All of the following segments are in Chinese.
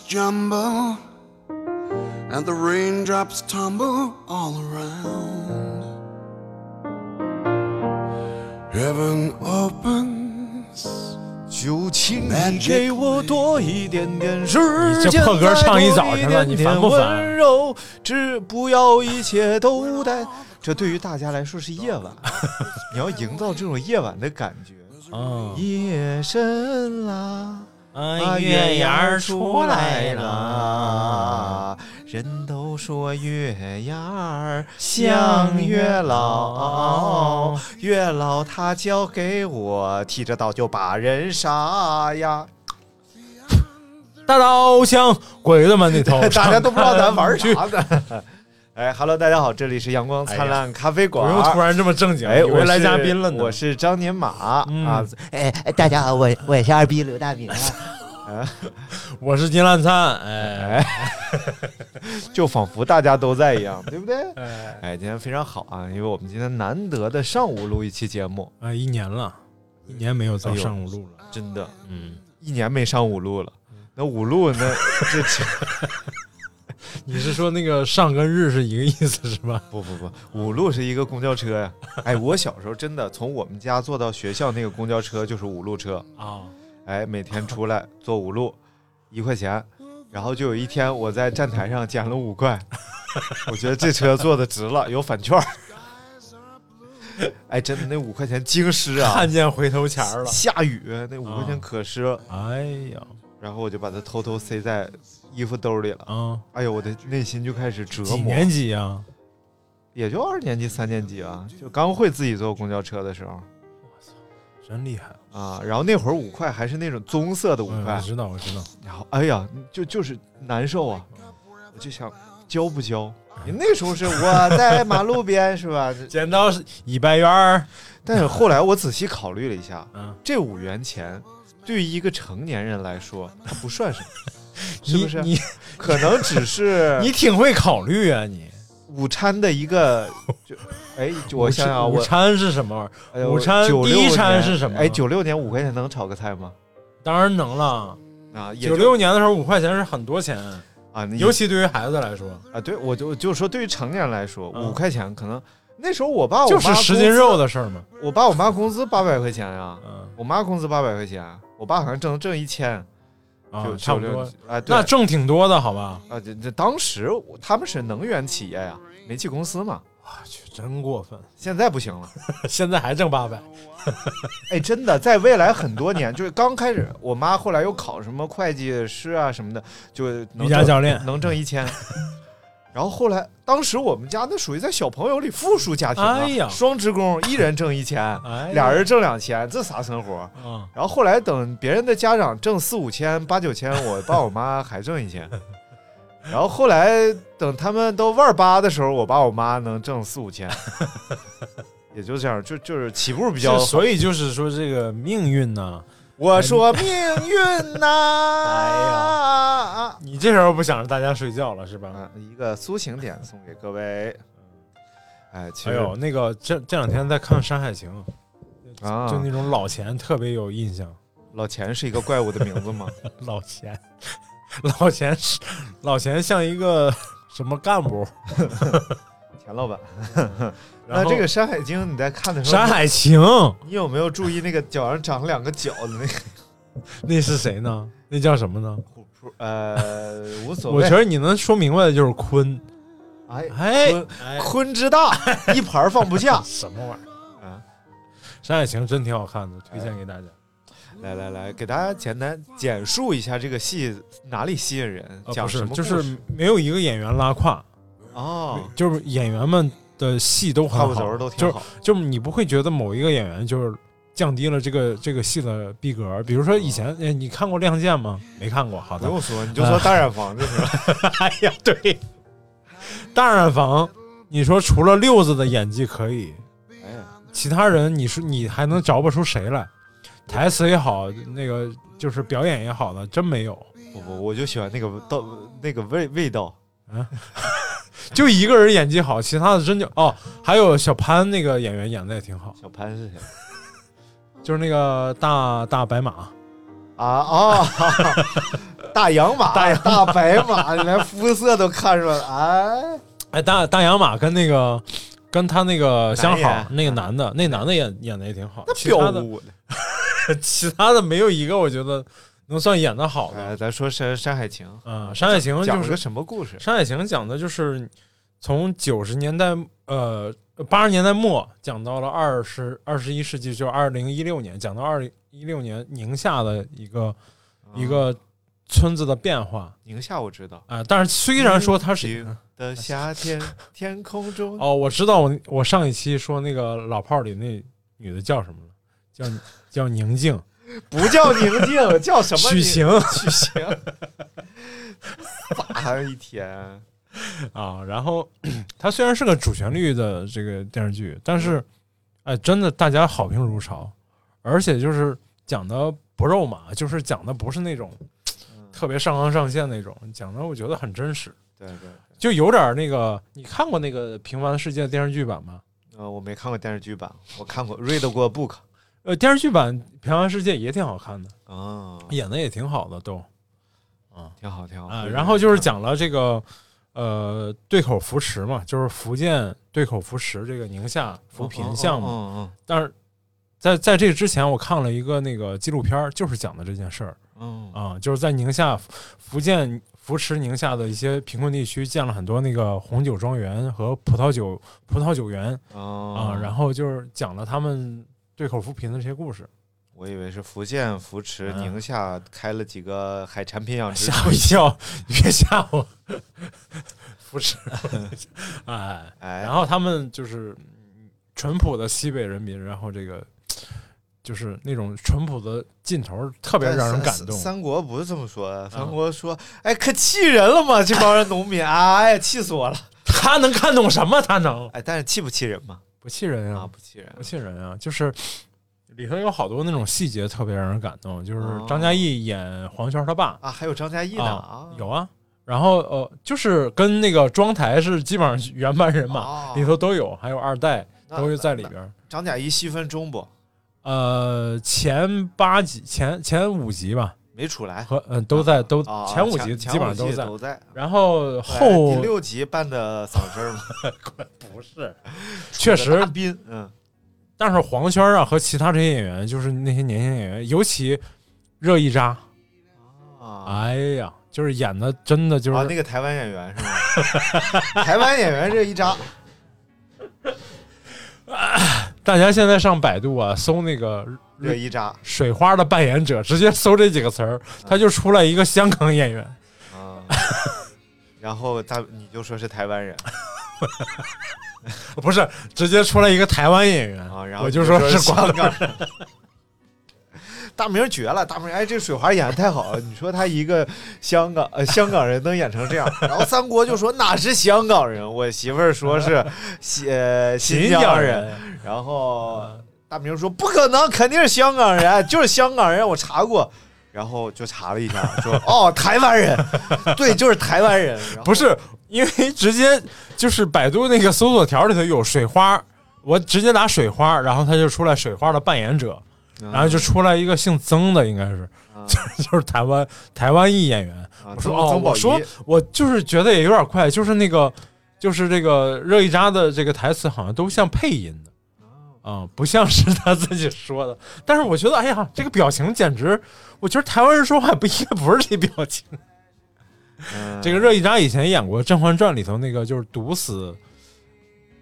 Jumble and the raindrops tumble all around. Heaven opens. 就请你给我多一点点时间，这破歌唱一再多早晨了你烦不烦点点温柔，只不要一切都待。这对于大家来说是夜晚，你要营造这种夜晚的感觉。嗯，夜深啦，啊，月月牙牙儿儿出出来来了了，，人都说月牙儿像月老，月老他交给我，提着刀就把人杀呀。大刀向鬼子们的头，大家都不知道咱玩啥呢。哎哈喽，大家好，这里是阳光灿烂咖啡馆不馆。用突然这么正经，哎，以为来嘉宾了呢。我是张年马、嗯啊，哎，大家好，我我是二逼刘大明啊。我是金烂灿，哎，哎，就仿佛大家都在一样，对不对？哎哎，今天非常好啊，因为我们今天难得的上午录一期节目，哎，一年了，一年没有走哎呦上午录了，真的嗯，一年没上午录了。那午录那这这 你是说那个上跟日是一个意思是吧？不不不，五路是一个公交车呀。哎，我小时候真的从我们家坐到学校那个公交车就是五路车，啊，哎，每天出来坐五路，一块钱。然后就有一天我在站台上捡了五块，我觉得这车坐的值了，有返券儿。哎，真的那五块钱经湿啊！看见回头钱了，下雨那五块钱啊可湿了，哎呀，然后我就把它偷偷塞在衣服兜里了。啊，哎呦，我的内心就开始折磨。几年级啊？也就二年级、三年级啊，就刚会自己坐公交车的时候我操真厉害，啊。然后那会儿五块还是那种棕色的五块，嗯我知道，我知道，然后哎呀，就就是难受啊，我就想交不交。你那时候是我在马路边是吧？这剪刀是一百元儿，但是后来我仔细考虑了一下，嗯，这五元钱对于一个成年人来说，它不算什么，是不是？你 可能只是 你挺会考虑啊，你。午餐的一个，就哎，就我想想，午餐是什么玩意儿？午餐96第一餐是什么哎，九六年五块钱能炒个菜吗？当然能了。啊，也九六年的时候，五块钱是很多钱，啊，尤其对于孩子来说，啊，对我就就说对于成年人来说，嗯五块钱可能那时候我爸我就是妈十斤肉的，事儿嘛。我爸我妈工资八百块钱呀，嗯我妈工资八百块钱，我爸好像挣挣一千，啊就，差不多。。哎，那挣挺多的，好吧？啊，这这当时他们是能源企业呀，煤气公司嘛，我去，真过分！现在不行了。现在还挣八百，哎，真的，在未来很多年，就是刚开始，我妈后来又考什么会计师啊什么的，就能瑜伽挣教练能挣一千。然后后来，当时我们家那属于在小朋友里富庶家庭啊，哎呀双职工，一人挣一千，哎呀俩人挣两千，这啥生活？啊，然后后来等别人的家长挣四五千、八九千，我爸我妈还挣一千。然后后来等他们都万八的时候，我爸我妈能挣四五千，也就这样，就就是起步比较好。所以就是说这个命运呢，我说命运呐、哎呀你这时候不想着大家睡觉了是吧？啊，一个苏醒点送给各位。哎，其实、哎呦，那个这这两天在看《山海情》，啊，就那种老钱特别有印象。老钱是一个怪物的名字吗？老钱，老钱是老钱像一个什么干部？钱老板。那这个《山海经》你在看的时候，山海情你有没有注意那个脚上长两个角的那个 那是谁呢？那叫什么呢？虎扑？呃，无所谓。我觉得你能说明白的就是鲲。哎哎鲲鲲之大，一盘放不下。什么玩意儿？啊，山海情真挺好看的，推荐给大家。来来来，给大家简单简述一下这个戏哪里吸引人，讲什么故就是没有一个演员拉胯，哦，就是演员们的戏都很好，就。就是你不会觉得某一个演员就是降低了这个这个戏的逼格。比如说以前，哎，你看过《亮剑》吗？没看过，好的。不用说，你就说大染坊就是。哎呀，对，大染坊，你说除了六子的演技可以，哎，其他人你说你还能找不出谁来？台词也好，那个就是表演也好的，真没有。不不，我就喜欢那个道那个味味道。就一个人演技好，其他的真就哦，还有小潘那个演员演的也挺好，小潘是谁？就是那个大大白马，啊哦！大洋马、大大白马，你连肤色都看出来了。哎，哎，大大洋马跟那个跟他那个相好那个男的，那男的演演的也挺好，那其他的彪的。其他的没有一个我觉得能算演的好的。哎，咱说山《山海情》嗯，《山海情》就是讲了个什么故事？《山海情》讲的就是从九十年代呃八十年代末讲到了二十二十一世纪，就二零一六年，讲到二零一六年宁夏的一个、一个村子的变化宁夏我知道啊、但是虽然说它是宁的夏 天，天空中哦，我知道我我上一期说那个老炮儿里那女的叫什么了？叫叫宁静，不叫宁静，叫什么宁？许晴。许晴，咋一天？啊，然后 它虽然是个主旋律的这个电视剧，但是哎，真的大家好评如潮，而且就是讲的不肉麻，就是讲的不是那种特别上纲上线那种，讲的我觉得很真实，对对，就有点那个，你看过那个《平凡的世界》电视剧版吗？呃，我没看过电视剧版，我看过 read 过 book 呃，电视剧版《平凡世界》也挺好看的，啊，演的也挺好的都挺好挺好。啊。然后就是讲了这个呃对口扶持嘛，就是福建对口扶持这个宁夏扶贫项目。嗯嗯但是在在这之前，我看了一个那个纪录片，就是讲的这件事儿嗯啊，就是在宁夏福建扶持宁夏的一些贫困地区，建了很多那个红酒庄园和葡萄酒葡萄酒园嗯啊，然后就是讲了他们对口扶贫的这些故事，我以为是福建扶持嗯宁夏开了几个海产品养殖吓我一跳，别吓我，扶持，哎，哎，然后他们就是嗯淳朴的西北人民，然后这个就是那种淳朴的劲头，特别让人感动。三三国不是这么说的，三国说，哎，可气人了嘛？这帮人农民，哎呀，气死我了！他能看懂什么？他能哎，但是气不气人嘛？不气人啊，啊？不气人不气人啊！就是里头有好多那种细节特别让人感动，就是哦张嘉译演黄轩他爸啊！还有张嘉译呢啊，有啊。然后呃，就是跟那个庄台是基本上原班人马，哦里头都有，还有二代都是在里边儿。张嘉译戏份中不？呃，前八集、前前五集吧，没出来，和嗯、都在都啊前五集基本上都在。都在。然后哎后第六集扮的嗓声儿嘛，不是，确实嗯，但是黄轩啊和其他这些演员，就是那些年轻演员，尤其热依扎，啊，哎呀，就是演的真的就是、啊，那个台湾演员是吗？台湾演员热一扎，大家现在上百度啊，搜那个这一扎。水花的扮演者，直接搜这几个词儿，他就出来一个香港演员。啊，然后他你就说是台湾人。不是，直接出来一个台湾演员。啊，然后我就说是香港人。大明绝了，大明哎，这水花演的太好了。你说他一个香港呃香港人能演成这样，然后三国就说哪是香港人，我媳妇儿说是 新呃新疆人，然后大明说不可能，肯定是香港人，就是香港人，我查过，然后就查了一下，说 哦台湾人，对，就是台湾人，不是因为直接就是百度那个搜索条里头有水花，我直接打水花，然后他就出来水花的扮演者，然后就出来一个姓曾的，应该是，啊就就是台湾台湾裔演员。啊我说哦，我说我就是觉得也有点快，就是那个就是这个热依扎的这个台词好像都像配音的。啊、不像是他自己说的，但是我觉得，哎呀，这个表情简直，我觉得台湾人说话不应该不是这表情。嗯这个热依扎以前演过《甄嬛传》里头那个，就是毒死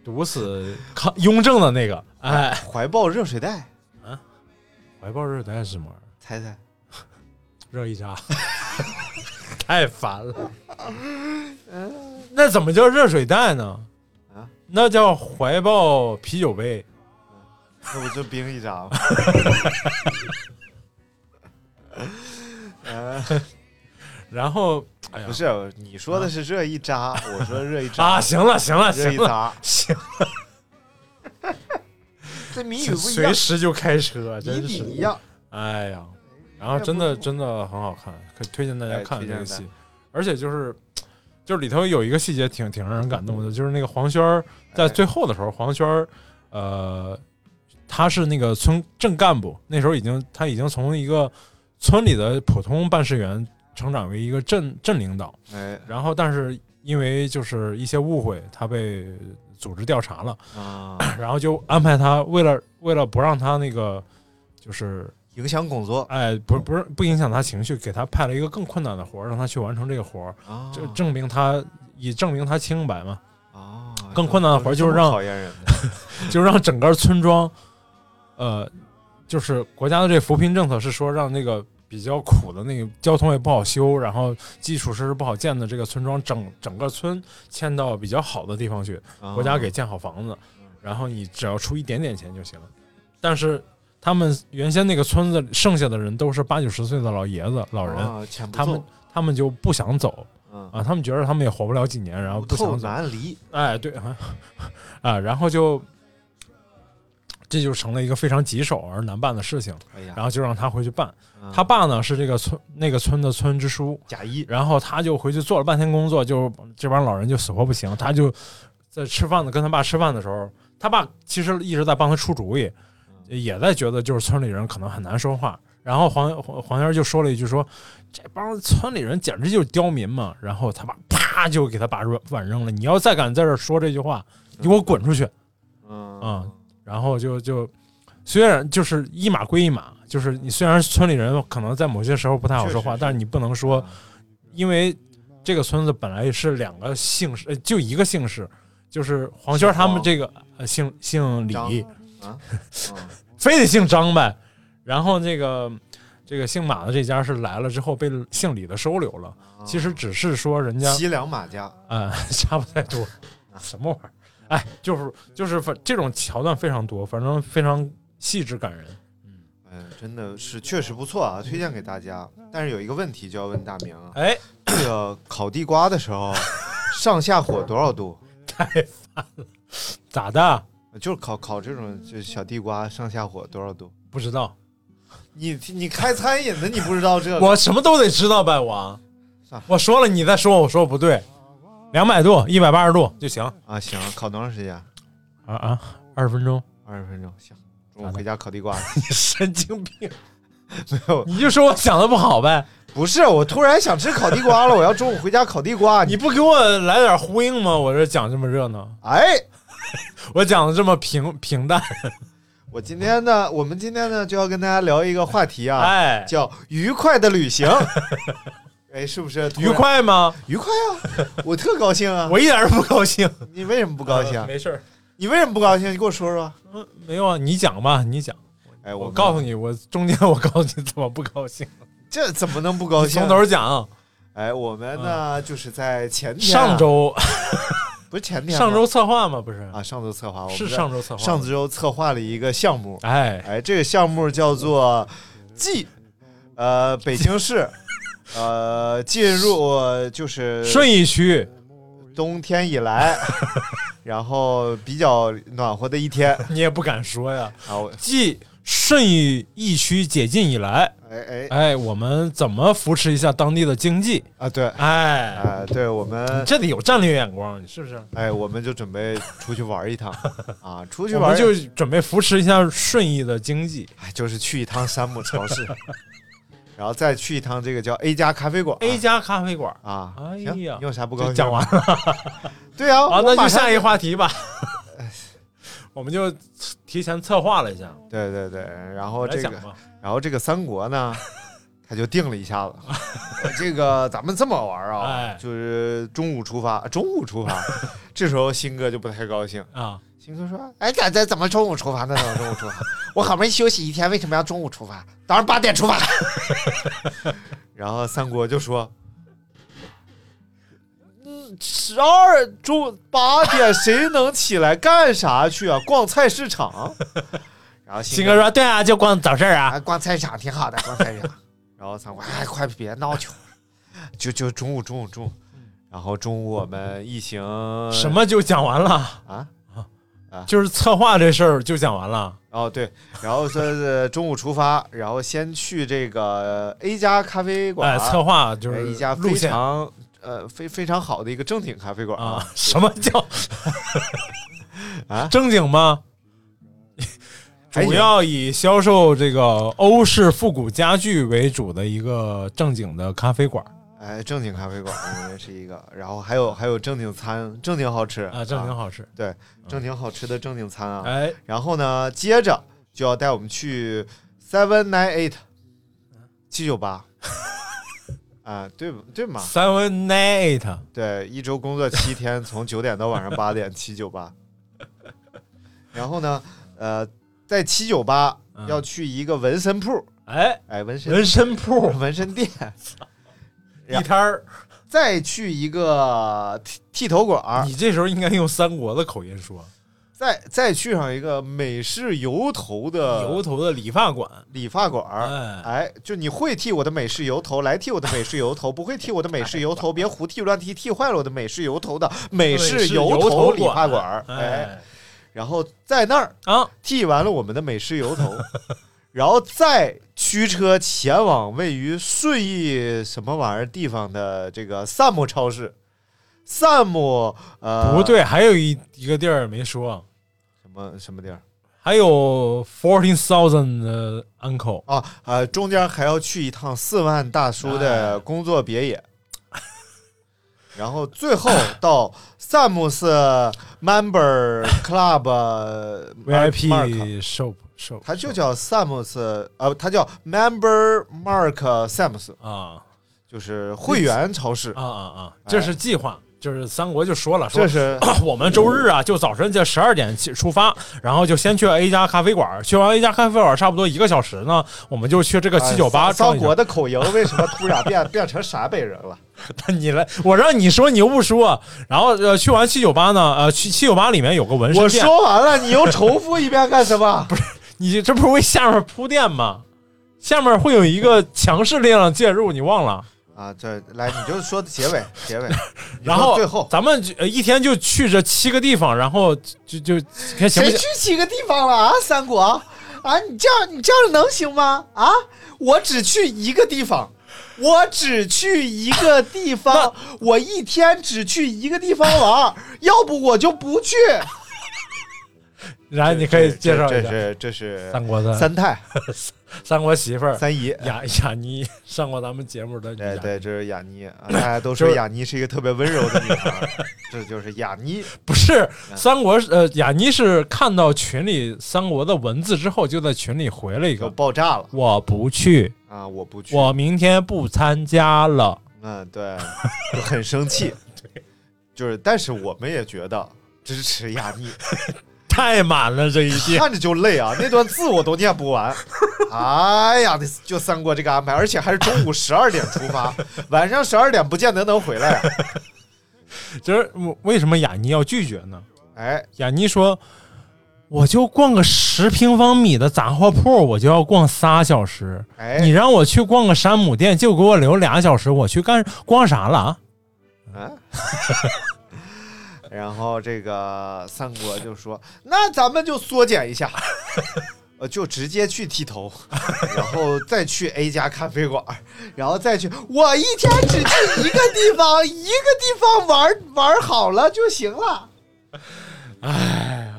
毒死康雍正的那个，哎，怀抱热水袋啊，怀抱热水袋是什么玩意儿？猜猜，热依扎，太烦了。那怎么叫热水袋呢？啊，那叫怀抱啤酒杯。那不就冰一扎吗？呃，然后，哎呀，不是，你说的是热一扎，我说热一扎啊，行了行了行了行，这谜语不一样随，时就开车，谜真是底一。样。哎呀，然后真的真的很好看，可以推荐大家哎看推荐大这个戏，而且就是就是里头有一个细节挺挺让人感动的，就是那个黄轩儿在最后的时候，黄轩儿呃他是那个村镇干部，那时候已经他已经从一个村里的普通办事员成长为一个镇镇领导，哎。然后但是因为就是一些误会，他被组织调查了，啊，然后就安排他为了为了不让他那个就是影响工作。哎，不是不是不影响他情绪，给他派了一个更困难的活儿，让他去完成这个活儿，啊。这证明他以证明他清白嘛，啊，更困难的活儿就是让 就让整个村庄，呃，就是国家的这扶贫政策是说让那个比较苦的那个交通也不好修，然后基础设施不好建的这个村庄，整整个村迁到比较好的地方去，啊国家给建好房子，然后你只要出一点点钱就行了。但是他们原先那个村子剩下的人都是八九十岁的老爷子、老人，啊他们他们就不想走嗯啊，他们觉得他们也活不了几年，然后不想走。难离哎，对啊，啊，然后就这就成了一个非常棘手而难办的事情，哎，然后就让他回去办。嗯他爸呢是这个村那个村的村支书，贾谊然后他就回去做了半天工作，就这帮老人就死活不行，他就在吃饭的跟他爸吃饭的时候，他爸其实一直在帮他出主意，也在觉得就是村里人可能很难说话。然后黄黄黄仙儿就说了一句说：“这帮村里人简直就是刁民嘛。”然后他爸啪就给他把碗碗扔了，你要再敢在这儿说这句话，你给我滚出去！嗯啊然后就就虽然就是一码归一码，就是你虽然村里人可能在某些时候不太好说话，是但是你不能说，因为这个村子本来是两个姓氏，呃就一个姓氏，就是黄轩他们这个呃姓姓李，啊，嗯非得姓张呗。然后这个这个姓马的这家是来了之后被姓李的收留了，其实只是说人家西凉马家啊、差不太多，什么玩意儿？哎，就是就是反这种桥段非常多，反正非常细致感人。嗯，真的是确实不错啊，推荐给大家。但是有一个问题就要问大明啊，哎，这个烤地瓜的时候，上下火多少度？太烦了，咋的？就是烤烤这种就小地瓜，上下火多少度？不知道，你你开餐饮的，你不知道这个？我什么都得知道呗，我我说了，你再说我说不对，两百度、一百八十度就行啊，行，烤多长时间？啊啊，二十分钟，二十分钟，行。中午回家烤地瓜。你神经病，没有，你就说我想的不好呗，不是，我突然想吃烤地瓜了，我要中午回家烤地瓜。你不给我来点呼应吗？我这讲这么热闹，哎，我讲的这么平平淡，我今天呢，我们今天呢就要跟大家聊一个话题啊，哎，叫愉快的旅行。哎，是不是愉？快吗？愉快啊！我特高兴啊！我一点都不高兴，你为什么不高兴？没事儿，你为什么不高兴？你给我说说。嗯，没有啊，你讲吧，你讲，哎，我们告诉你，我中间我告诉你怎么不高兴，这怎么能不高兴？从头讲。哎，我们呢就是在前天啊上周 不是前天上周策划吗？不是，啊，上周策划我们是上周策划，上周策划了一个项目，哎，哎，这个项目叫做记呃北京市 呃进入就是顺义区冬天以来，然后比较暖和的一天你也不敢说呀。啊，我继顺义疫区解禁以来，哎哎哎，我们怎么扶持一下当地的经济？啊对哎，啊对，我们你这得有战略眼光，你是不是？哎我们就准备出去玩一趟 啊，出去玩们就准备扶持一下顺义的经济。哎就是去一趟山姆超市。然后再去一趟这个叫 A 加咖啡馆 A 加咖啡馆啊。哎行呀你有啥不高兴？就讲完。了 对啊，啊，那就下一个话题吧。我们就提前策划了一下，对对对，然后这个。然后这个三国呢，他就定了一下子，这个咱们这么玩啊，哎就是中午出发，中午出发，这时候新哥就不太高兴。啊，新哥说：“哎，咱这怎么中午出发？那怎么中午出发？我好不容易休息一天，为什么要中午出发？早上八点出发。”然后三国就说：“嗯，十二中八点谁能起来干啥去啊？逛菜市场。”然后新哥说：“对啊，就逛早市啊。啊，逛菜市场挺好的，逛菜市场。然后三国，哎，快别闹去，就就中午中午中午。然后中午我们一行”什么就讲完了？啊？就是策划这事儿就讲完了。哦，对，然后说是中午出发，然后先去这个 A 家咖啡馆，哎，策划就哎是一家非常呃非非常好的一个正经咖啡馆啊。什么叫啊正经吗？主要以销售这个欧式复古家具为主的一个正经的咖啡馆哎，正经咖啡馆是一个，然后还有还有正经餐，正经好吃啊，正经好吃。对，正经好吃的正经餐啊。哎，然后呢，接着就要带我们去 Seven Nine Eight 七九八。啊，对对嘛，Seven Nine Eight 对，一周工作七天，从九点到晚上八点，七九八。然后呢，呃，在七九八嗯。要去一个纹身铺，哎，哎，纹身纹身铺。纹身店，地摊儿。再去一个剃剃头馆儿，你这时候应该用三国的口音说，再再去上一个美式油头的油头的理发馆。理发馆儿。哎，哎，就你会剃我的美式油头，来剃我的美式油头；不会剃我的美式油头，别胡剃乱剃，剃坏了我的美式油头的美式油油头理发馆儿。哎，哎然后在那儿啊，剃完了我们的美式油头，然后再驱车前往位于顺义什么玩意儿地方的这个萨姆超市。萨姆呃不对，还有一一个地儿没说，什么什么地儿还有 Fourteen Thousand 的 Uncle。啊呃中间还要去一趟四万大叔的工作别野，然后最后到萨姆斯 Member Club VIP shop shop，它就叫萨姆斯，呃，它叫 Member Mark Sams，啊就是会员超市。啊啊啊！这是计划，就是三国就说了，说这是 我们周日啊，就早晨就十二点起出发，然后就先去 A 家咖啡馆，去完 A 家咖啡馆差不多一个小时呢，我们就去这个七九八哎骚转一圈。国的口音为什么突然变变成陕北人了？你来，我让你说你又不说，然后呃，去完七九八呢，呃，去七九八里面有个纹身我，说完了，你又重复一遍干什么？不是，你这不是为下面铺垫吗？下面会有一个强势力量介入，你忘了？啊，这来你就说结尾，结尾，然后最后咱们一天就去这七个地方，然后就就看行不谁？去七个地方了啊？三国啊，你这样你这样能行吗？啊，我只去一个地方。我只去一个地方，我一天只去一个地方玩，要不我就不去。然后你可以介绍这一下是这是三国的。三太。三国媳妇儿。三姨，雅雅妮。上过咱们节目的雅对对，这是雅妮。啊，大家都说雅妮是一个特别温柔的女孩，这就是雅妮。不是嗯。三国呃雅妮是看到群里三国的文字之后，就在群里回了一个爆炸了。我不去，啊！我不去，我明天不参加了。嗯，对，就很生气。对。就是，但是我们也觉得支持雅妮，太满了这一届，看着就累啊，那段字我都念不完。哎呀，就三国这个安排，而且还是中午十二点出发，晚上十二点不见得能回来啊、就是为什么雅尼要拒绝呢？哎，雅尼说：“我就逛个十平方米的杂货铺，我就要逛仨小时。哎你让我去逛个山姆店，就给我留俩小时，我去干逛啥了啊？啊。然后这个三国就说：“那咱们就缩减一下，呃，就直接去剃头，然后再去 A 家咖啡馆，然后再去。我一天只去一个地方，一个地方玩玩好了就行了。哎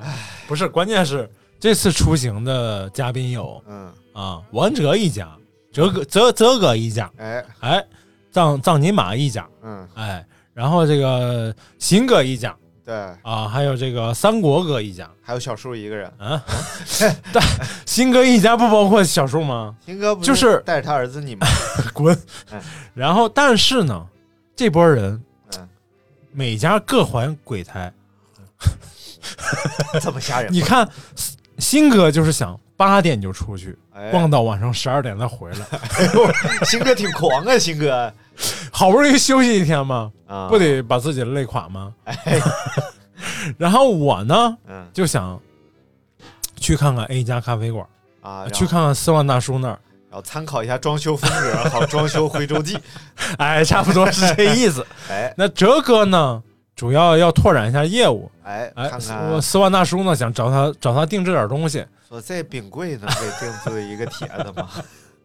不是，关键是这次出行的嘉宾有嗯，啊，王哲一家，哲哥泽泽哥一家，哎，哎，藏藏尼玛一家，嗯，哎，然后这个新哥一家对，啊，还有这个三国哥一家还有小树一个人，啊，但新哥一家不包括小树吗？新哥不就是带着他儿子你吗？滚哎！然后但是呢，这波人嗯，每家各怀鬼胎。这么吓人？你看，新哥就是想八点就出去，哎。逛到晚上十二点再回来，哎呦新哥挺狂啊，新哥。好不容易休息一天嘛，啊，不得把自己累垮吗？然后我呢嗯。就想去看看 A 家咖啡馆，啊，去看看四万大叔那儿，然后参考一下装修风格，好装修回州记。哎，差不多是这意思。哎。那哲哥呢，主要要拓展一下业务。哎，哎看，看我四万大叔呢，想找他找他定制点东西，说这冰柜能给定制一个铁的吗？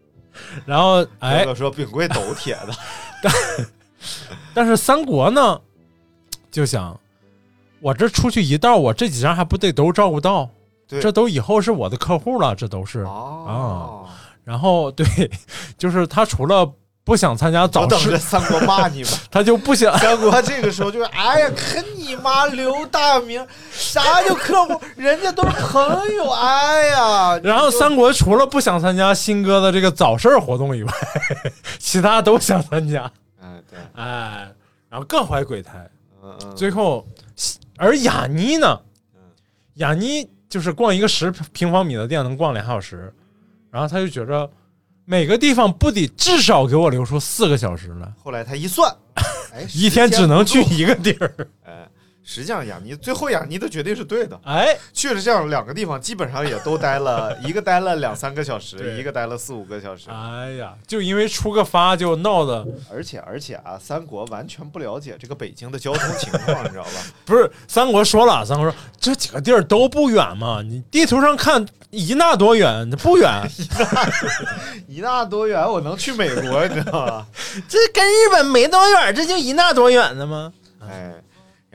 然后哎哥，说冰柜都铁的，但是三国呢，就想我这出去一道，我这几张还不得都照顾到？对这都以后是我的客户了，这都是。哦，然后对，就是他除了不想参加早市，三国骂你吧。他就不想。三国这个时候就是，哎呀，可你妈刘大明，啥叫客户？人家都是朋友，哎呀。然后三国除了不想参加新哥的这个早市活动以外，其他都想参加。哎对，哎，然后各怀鬼胎。嗯嗯，最后，而雅妮呢？雅妮就是逛一个十平方米的店能逛两小时，然后他就觉着每个地方不得至少给我留出四个小时来，后来他一算，哎，一天只能去。一个地儿。哎，实际上雅尼最后雅尼的决定是对的，哎，去了这样两个地方，基本上也都待了一个待了两三个小时，一个待了四五个小时。哎呀，就因为出个发就闹的，而且而且啊，三国完全不了解这个北京的交通情况，你知道吧？不是三国说了，三国说这几个地儿都不远嘛，你地图上看一那多远，不远，一那多远，我能去美国，你知道吧？这跟日本没多远，这就一那多远的吗？哎，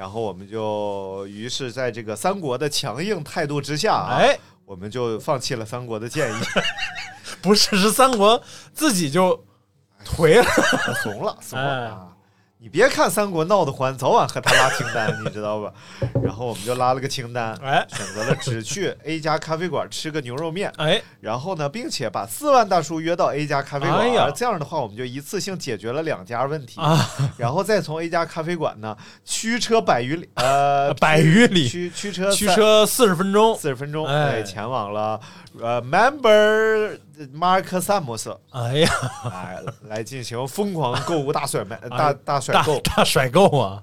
然后我们就于是在这个三国的强硬态度之下啊，哎，我们就放弃了三国的建议，不是，是三国自己就颓了。怂了，怂哎了啊！你别看三国闹得欢，早晚和他拉清单，你知道吧？然后我们就拉了个清单，哎选择了只去 A 家咖啡馆吃个牛肉面，哎，然后呢，并且把四万大叔约到 A 家咖啡馆，哎呀这样的话，我们就一次性解决了两家问题，啊，然后再从 A 家咖啡馆呢驱车百余里，呃，百余里驱驱车驱车四十分钟。四十分钟，哎对，前往了呃 Member 马尔克萨姆斯，哎呀，哎，来进行疯狂购物大甩卖、哎大大甩购大甩购啊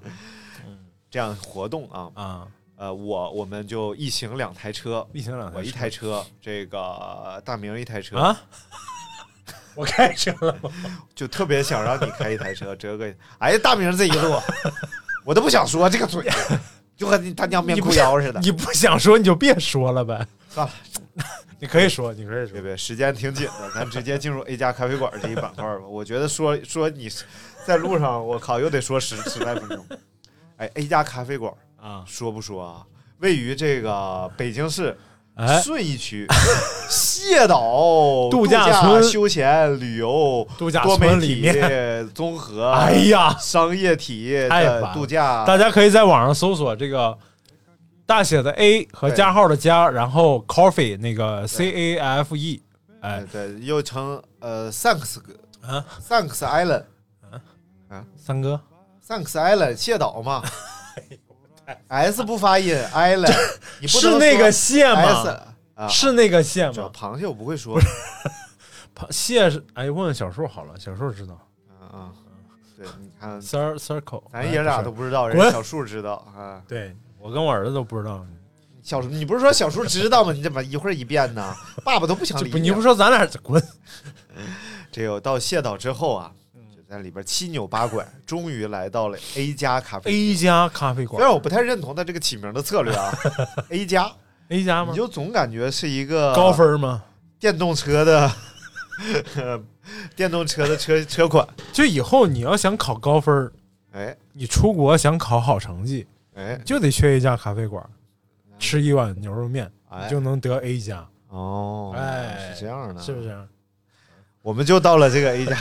这样活动啊，啊！呃，我我们就一行两台车，一行两台，我一台车，这个大明一台车，啊，我开车了？就特别想让你开一台车，这个，哎呀，大明这一路，我都不想说这个嘴，就和你他娘面裤腰似的。你不想说你就别说了呗。算了，你可以说，你可以说别。别，时间挺紧的，咱直接进入 A 家咖啡馆这一板块吧。我觉得说说你在路上，我靠，又得说十十来分钟。哎，A 家咖啡馆啊，说不说啊？位于这个北京市哎，顺义区蟹岛 度假村休闲旅游度假多媒村里体面，综合哎呀，商业体的太烦度假，大家可以在网上搜索这个大写的 A 和加号的加，然后 Coffee 那个 C A F E，哎哎，对，又称呃 Thanks 啊？Thanks Island 三哥？Thanks Island 蟹岛嘛，S 不发音 Island，你不是那个说蟹吗？啊，是那个蟹吗？螃蟹我不会说，螃蟹是哎，问问小树好了，小树知道。嗯嗯，对，你看。Cir Circle，咱爷俩哎都不知道，人滚。小树知道啊。对我跟我儿子都不知道，小叔，你不是说小叔知道吗？你怎么一会儿一变呢？爸爸都不想理你不你不说咱俩滚这有到谢岛之后啊，嗯就在里边七扭八拐，终于来到了 A 加咖啡。A 加咖啡馆虽然我不太认同他这个起名的策略啊，A 加，A 加吗你？就总感觉是一个高分吗？电动车的 电动车的车车款。就以后你要想考高分儿，哎你出国想考好成绩，哎。就得缺一家咖啡馆，吃一碗牛肉面，哎。你就能得 A 加，哦，哎是这样的，是不是？我们就到了这个 A 加，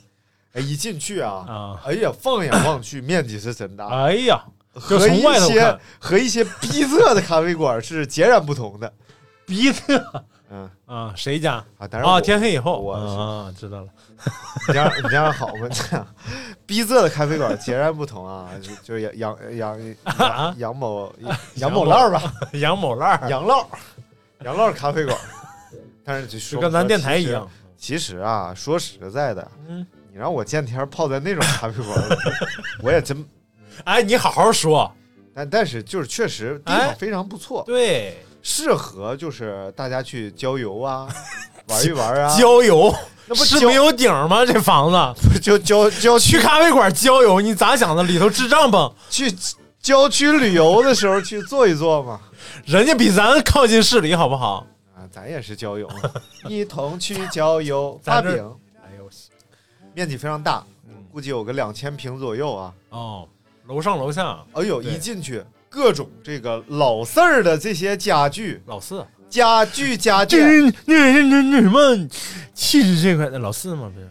哎，一进去啊，啊，哎呀，放眼望去，面积是真大，哎呀，就和一些和一些逼仄的咖啡馆是截然不同的。逼的嗯。啊，谁家啊，当然啊？天黑以后。我啊，知道了。你这样你这样好吗？这 样逼仄的咖啡馆截然不同啊，就就是杨杨杨杨杨某 杨某烙吧，杨某烂儿。杨烙杨烙咖啡馆，但是就说跟咱电台一样。其实啊，说实在的，嗯，你让我见天泡在那种咖啡馆里，我也真，哎，你好好说。但但是就是确实地哎。方非常不错，对，适合就是大家去郊游啊，玩一玩啊，郊游那不是没有顶吗？这房子 不就郊郊去咖啡馆郊游，你咋想的？里头支帐篷，去郊区旅游的时候去坐一坐嘛。人家比咱靠近市里，好不好？啊，咱也是郊游，一同去郊游。发饼哎呦，面积非常大，估计有个两千平左右啊。哦，楼上楼下，哎呦，一进去各种这个老四儿的这些家具、老四，家具家这电，是那那那那什么气质这块的老四嘛？不是，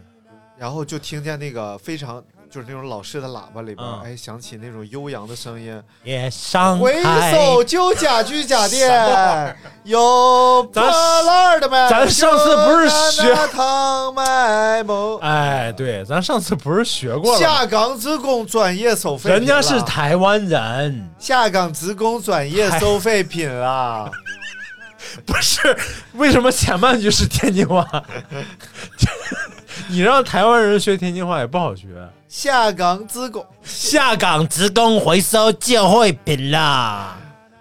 然后就听见那个非常就是那种老式的喇叭里边，嗯哎，响起那种悠扬的声音。也上回海首旧家具家电，有破烂的没？咱上次不是学就拿汤卖萌？哎，对，咱上次不是学过了吗？下岗职工专业收废品了，人家是台湾人，下岗职工专业收废品啦。不是？为什么前半句是天津话？你让台湾人学天津话也不好学。下岗职工下岗职工回收旧废品啦。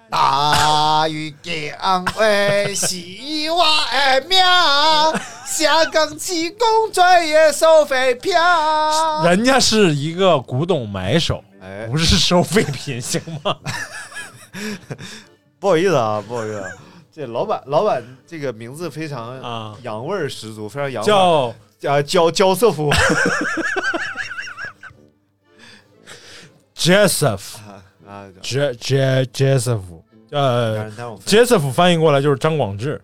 大雨江为西瓦的命，下岗职工专业收废票。人家是一个古董买手，哎，不是收废品，行吗？不好意思啊，不好意思、啊，这老板老板这个名字非常啊洋味儿十足，非常洋叫啊焦焦瑟夫 Joseph 啊啊，J J Joseph，但呃，Joseph 翻译过来就是张广志，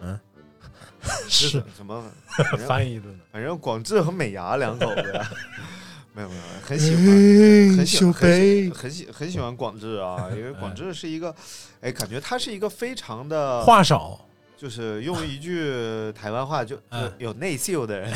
嗯，是怎么？翻译的呢。反正广智和美伢两口子呀，没有没有，很喜欢，很喜欢，很喜很喜很喜欢广智啊，因为广智是一个，哎，感觉他是一个非常的，话少，就是用一句 台湾话就有内秀的人，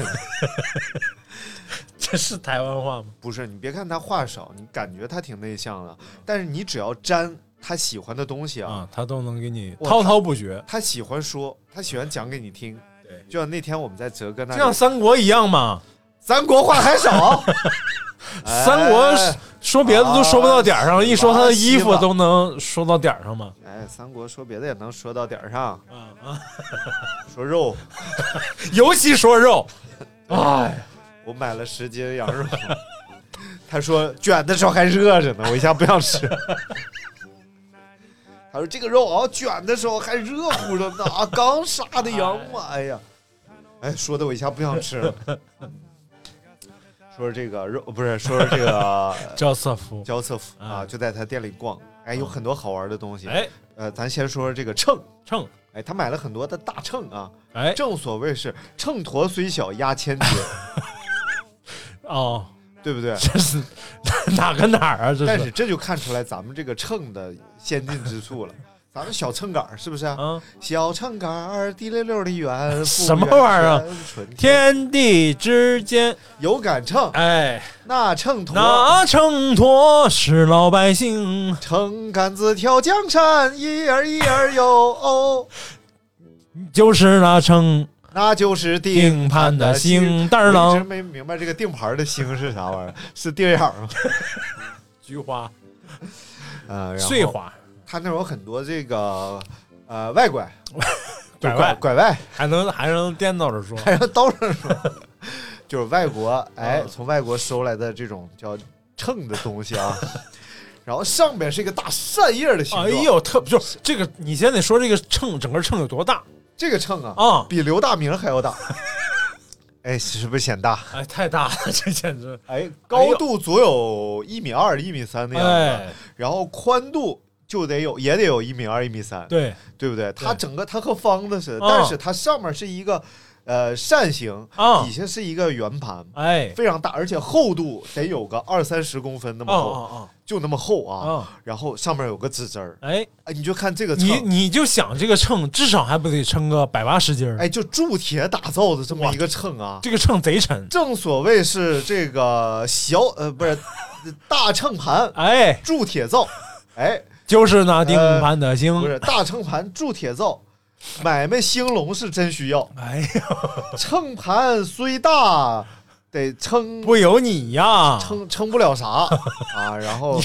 这是台湾话吗？不是你别看他话少，你感觉他挺内向的，但是你只要沾他喜欢的东西啊，啊，他都能给你滔滔不绝，他喜欢说，他喜欢讲给你听。对就像那天我们在泽哥那就里，像三国一样嘛。三国话还少，三国哎。说别的都说不到点儿上，啊一说他的衣服都能说到点儿上吗。哎，三国说别的也能说到点儿上，啊。啊，说肉，尤其说肉，哎，我买了十斤羊肉，他说卷的时候还热着呢，我一下不想吃。他说这个肉啊，卷的时候还热乎着呢，啊，刚杀的羊嘛，哎呀，哎，说的我一下不想吃了。说这个肉不是，说这个 焦瑟夫，焦瑟夫啊，啊就在他店里逛，哎，有很多好玩的东西。哎，呃，咱先说说这个秤，秤，哎，他买了很多的大秤啊，哎，正所谓是秤砣虽小压千斤，哦，对不对？这是 哪个哪儿啊？这但是这就看出来咱们这个秤的先进之处了。咱们小秤杆儿是不是啊？嗯，小秤杆儿滴溜溜的圆，什么玩意儿天天地之间，有杆秤，哎，那秤砣，那秤砣是老百姓，秤杆子挑江山，一儿一儿哟哦，就是那秤那就是定盘的星。星蛋儿我一直，没明白这个定盘的星是啥玩意儿，是地眼儿吗？菊花、呃，碎花，它那儿有很多这个呃外拐，就拐拐外拐外，还能还能颠倒着说，还能倒着说，就是外国 哎啊从外国收来的这种叫秤的东西啊，然后上边是一个大扇叶的形状。哎，呦，特就是这个，你先得说这个秤，整个秤有多大这个秤啊，啊？比刘大明还要大。哎，是不是显大？哎，太大了，这简直，哎，高度足有一米二、一米三的样子，哎，然后宽度就得有，也得有一米二、一米三，对，对不对？它整个它和方子似的，嗯。但是它上面是一个呃扇形，啊底下是一个圆盘，哎，非常大，而且厚度得有个二三十公分那么哦厚，哦就那么厚啊。然后上面有个指针儿，哎，哎，你就看这个你秤，你就想这个秤至少还不得称个百八十斤儿？哎，就铸铁打造的这么一个秤啊。这个秤贼沉，正所谓是这个小呃不是大秤盘 哎，铸铁造，哎就是那定盘的星。不，是大秤盘铸铁造，买卖兴隆是真需要。哎呀，秤盘虽大，得称不由你呀，称称不了啥。啊。然后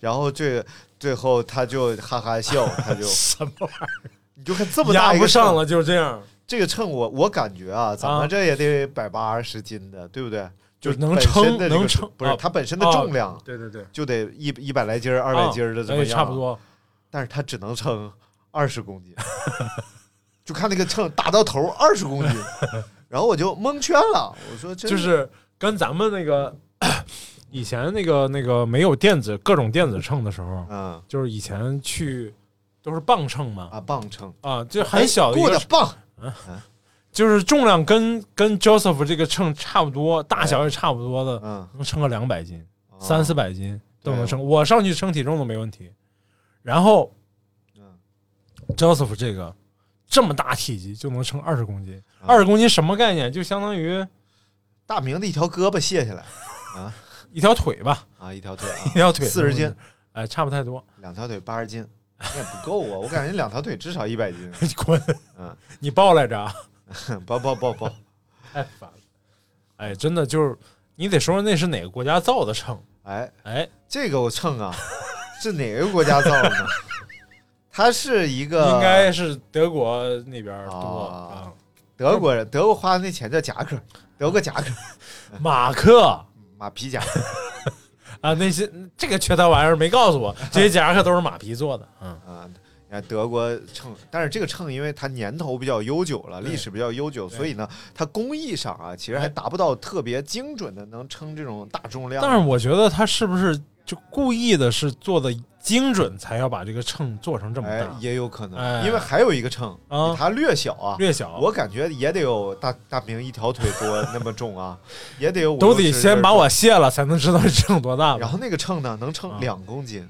然后这最后他就哈哈笑，他就 什么玩意儿？你就看这么，大一个不上了，就是这样，这个秤我我感觉啊，咱啊。们这也得百八十斤的，对不对？就能本身称的这个能称不是啊它本身的啊重量对对对，就得一一百来斤儿、二百斤儿的怎么哎样，差不。多，但是它只能称二十公斤，就看那个秤打到头二十公斤，然后我就蒙圈了。我说这就是跟咱们那个以前那个那个没有电子各种电子秤的时候，嗯就是以前去都是磅秤嘛，啊磅秤啊，就很小的一个过的磅，就是重量跟跟 Joseph 这个秤差不多，大小也差不多的，嗯能称个两百斤、哦三四百斤都能对称。我上去称体重都没问题。然后嗯 Joseph 这个这么大体积就能称二十公斤，啊二十公斤什么概念？就相当于大明的一条胳膊卸下来啊 一条腿吧，啊，一条腿一啊，条腿四十斤，哎，差不太多。两条腿八十斤，那也不够啊！我感觉两条腿至少一百斤。你滚！嗯，你抱来着啊？不不不不，太烦了。哎，真的就是你得说说那是哪个国家造的秤？哎，哎，这个我秤啊，是哪个国家造的呢？它是一个应该是德国那边多啊啊。德国人，德国花的那钱叫夹克，德国夹克，马克 马皮夹，啊，那些这个缺德玩意儿没告诉我，这些夹克都是马皮做的。嗯，啊，呃，德国秤，但是这个秤因为它年头比较悠久了，历史比较悠久，所以呢，它工艺上啊，其实还达不到特别精准的能称这种大重量。但是我觉得它是不是就故意的是做的精准，才要把这个秤做成这么哎大，，也有可能，哎因为还有一个秤它略小啊，略小，我感觉也得有大大明一条腿多那么重啊，也得有五都得先把我卸了，才能知道这秤多大。然。后那个秤呢，能称啊两公斤，嗯，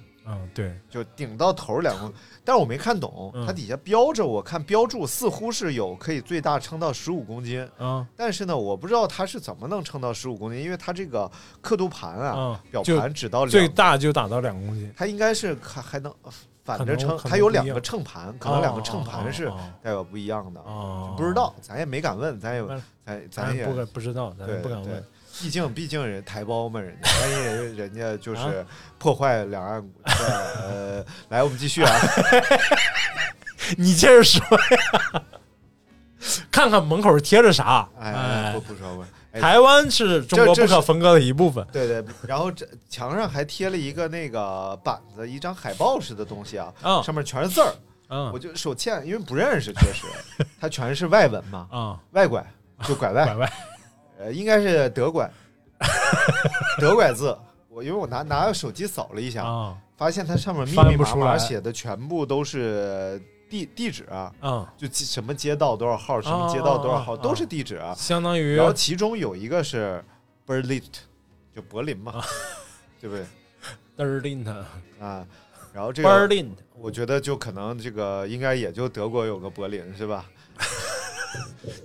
对，就顶到头两公，但是我没看懂，嗯它底下标着，我看标注似乎是有可以最大称到十五公斤，嗯但是呢，我不知道它是怎么能称到十五公斤，因为它这个刻度盘啊，啊，表盘只到最，大就打到两公斤，它应该是还还能反着称，它有两个秤盘，可能两个秤盘是哦代表不一样的，哦，不知道，咱也没敢问，咱也咱咱也不敢不知道，咱对对不敢问。毕竟毕竟人台胞嘛，人家万一人人家就是啊？破坏两岸对呃，来我们继续啊，你接着说呀，看看门口贴着啥。哎哎不，不说不台湾是中国不可分割的一部分。对对，然后这墙上还贴了一个那个板子，一张海报似的东西啊，啊。上面全是字儿，我嗯就手欠，因为不认识，确实，它全是外文嘛，啊，外拐就拐拐，外呃，应该是德拐，德拐字。我因为我拿拿手机扫了一下，啊发现它上面密密麻麻写的全部都是地地址啊，啊，就街什么街道多少号，什么街道多少号，都是地址啊。相当于然后其中有一个是 Berlin，就柏林嘛，对不对 Berlin 啊？然后这个 Berlin 我觉得就可能这个应该也就德国有个柏林是吧？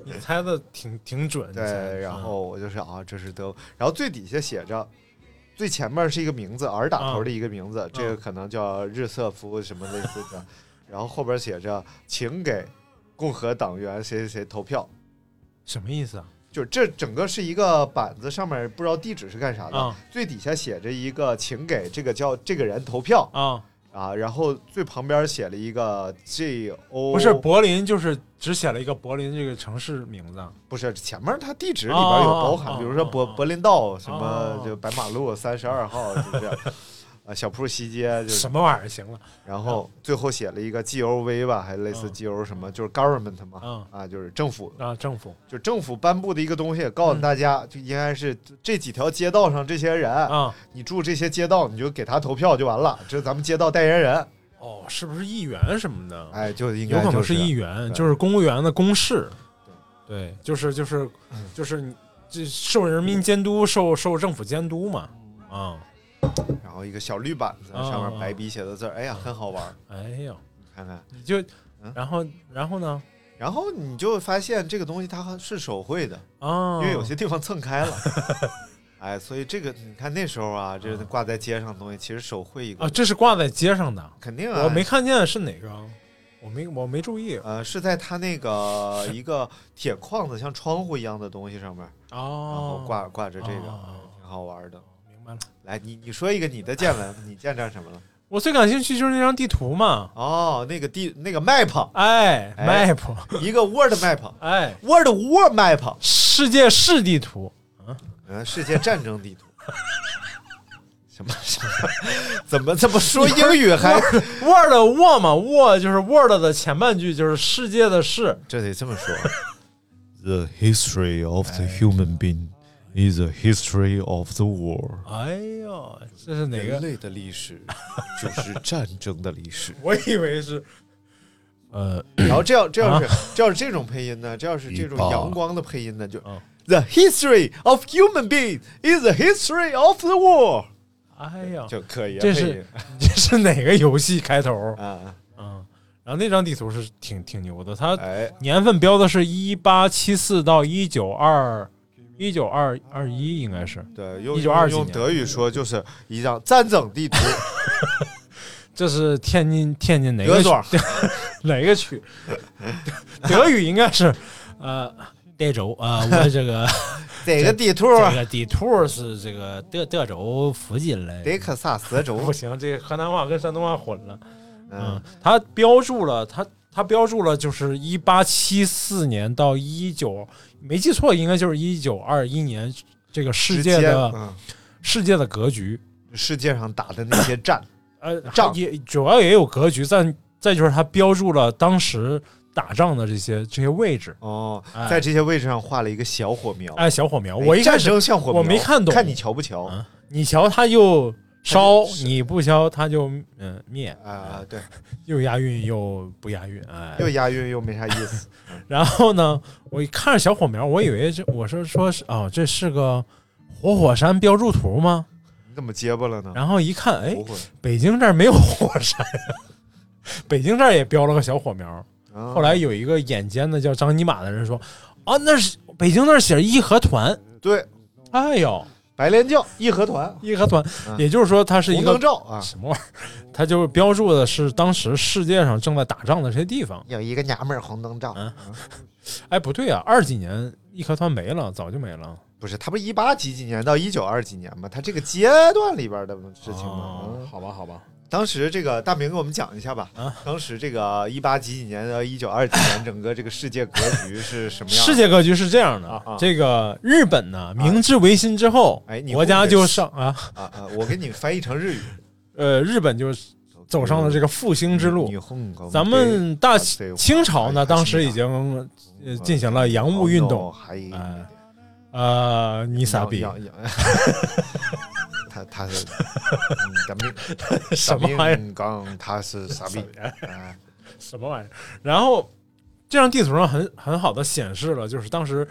你猜的挺挺准。的对，然嗯后我就是啊，这是德，然后最底下写着。最前面是一个名字，R 打头的一个名字，这个可能叫日瑟夫什么类似的，然后后边写着“请给共和党员谁谁谁投票什么意思啊？”，就是这整个是一个板子，上面不知道地址是干啥的，啊最底下写着一个“请给这个叫这个人投票啊，”啊，然后最旁边写了一个 G O，不是柏林，就是只写了一个柏林这个城市名字。不是前面它地址里边有包含，比如说柏柏林道什么哦就白马路三十二号，就是 啊小铺西街就是什么玩意儿？行了，然后最后写了一个 G O V 吧，还类似嗯。G O 什么，就是 government 嘛，嗯啊，就是政府，啊，政府。就政府颁布的一个东西，告诉嗯大家，就应该是这几条街道上这些人，啊，你住这些街道，你就给他投票就完了，这是咱们街道代言人，哦，是不是议员什么的？哎，就应该有可能是议员，就是公务员的公示。对，就是就是就是你这受人民监督，受受政府监督嘛，啊，然后一个小绿板子啊上面白笔写的字儿，哎呀，很好玩儿，哎呦，你看看。你就嗯。然后然后呢？然后你就发现这个东西它是手绘的，啊，因为有些地方蹭开了。哎，所以这个你看那时候啊，这挂在街上的东西，其实手绘一个啊，这是挂在街上的，肯定啊，我没看见是哪个，我没我没注意。呃，是在它那个 一个铁框子像窗户一样的东西上面，然后哦，挂挂着这个，哦挺好玩的。明白了。来，你你说一个你的见闻，你见着什么了？我最感兴趣就是那张地图嘛，哦，那个地那个 map，哎哎，map，一个 word map，哎，word war map，世界市地图，嗯，世界战争地图。什么什么？怎么这么说英语还？Word War 嘛，War 就是 Word 的前半句就是世界的世，这得这么说。The history of the human being is the history of the war。哎呦，这是哪个？人类的历史 就是战争的历史。我以为是，呃，然后这要这要是这要是这种配音呢，这要是这种阳光的配音呢，就嗯 The history of human being is the history of the war 哎呀，就可以啊。这是 这是哪个游戏开头？啊，嗯，然后那张地图是挺挺牛的，它哎，年份标的是一八七四到一九二一九二二一，应该是，对，用1920年用德语说就是一张战争地图，这是天津天津哪个区？哪个区？德语应该是呃德州啊，我这个这个地图这个地图是这个德德州附近的。德克萨斯州。不，行，这河南话跟山东话混了。嗯。嗯，，它标注了，它它标注了，就是一八七四年到一九，没记错，应该就是一九二一年这个世界的嗯世界的格局。世界上打的那些战，呃，仗也主要也有格局，再再就是它标注了当时打仗的这些这些位置。哦，哎在这些位置上画了一个小火苗。哎，小火苗，我一开始争像火苗，我没看懂看你瞧不瞧？嗯你瞧它就烧，你不消它就嗯灭，啊，对，又押韵又不押韵，哎，又押韵又没啥意思。然后呢，我一看着小火苗，我以为这我是说是哦，这是个活火山标注图吗？你怎么结巴了呢？然后一看，哎。北京这儿没有火山，北京这儿也标了个小火苗。啊后来有一个眼尖的叫张尼玛的人说，啊，那是北京那儿写着义和团，对哎呦，白莲教义和团义和团，嗯也就是说它是一红个灯照啊，什么玩意儿？它就是标注的是当时世界上正在打仗的这些地方。有一个娘们儿红灯照。嗯 哎，不对啊，二几年义和团没了，早就没了。不是，他不是一八几几年到一九二几年吗？他这个阶段里边的事情吗。好吧，好吧，当时这个大明给我们讲一下吧。啊当时这个一八几几年到一九二几年，整个这个世界格局是什么样？世界格局是这样的，啊啊这个日本呢，明治维新之后，哎你国家就上啊，啊啊！我给你翻译成日语，呃，日本就是走上了这个复兴之路。咱们大对清朝呢，哎当时已经呃进行了洋务运动，还哎呃，你傻逼，他他是 嗯咱们 什么玩意儿？刚他是傻逼，啊 什么玩意儿？然后这张地图上很很好的显示了，就是当时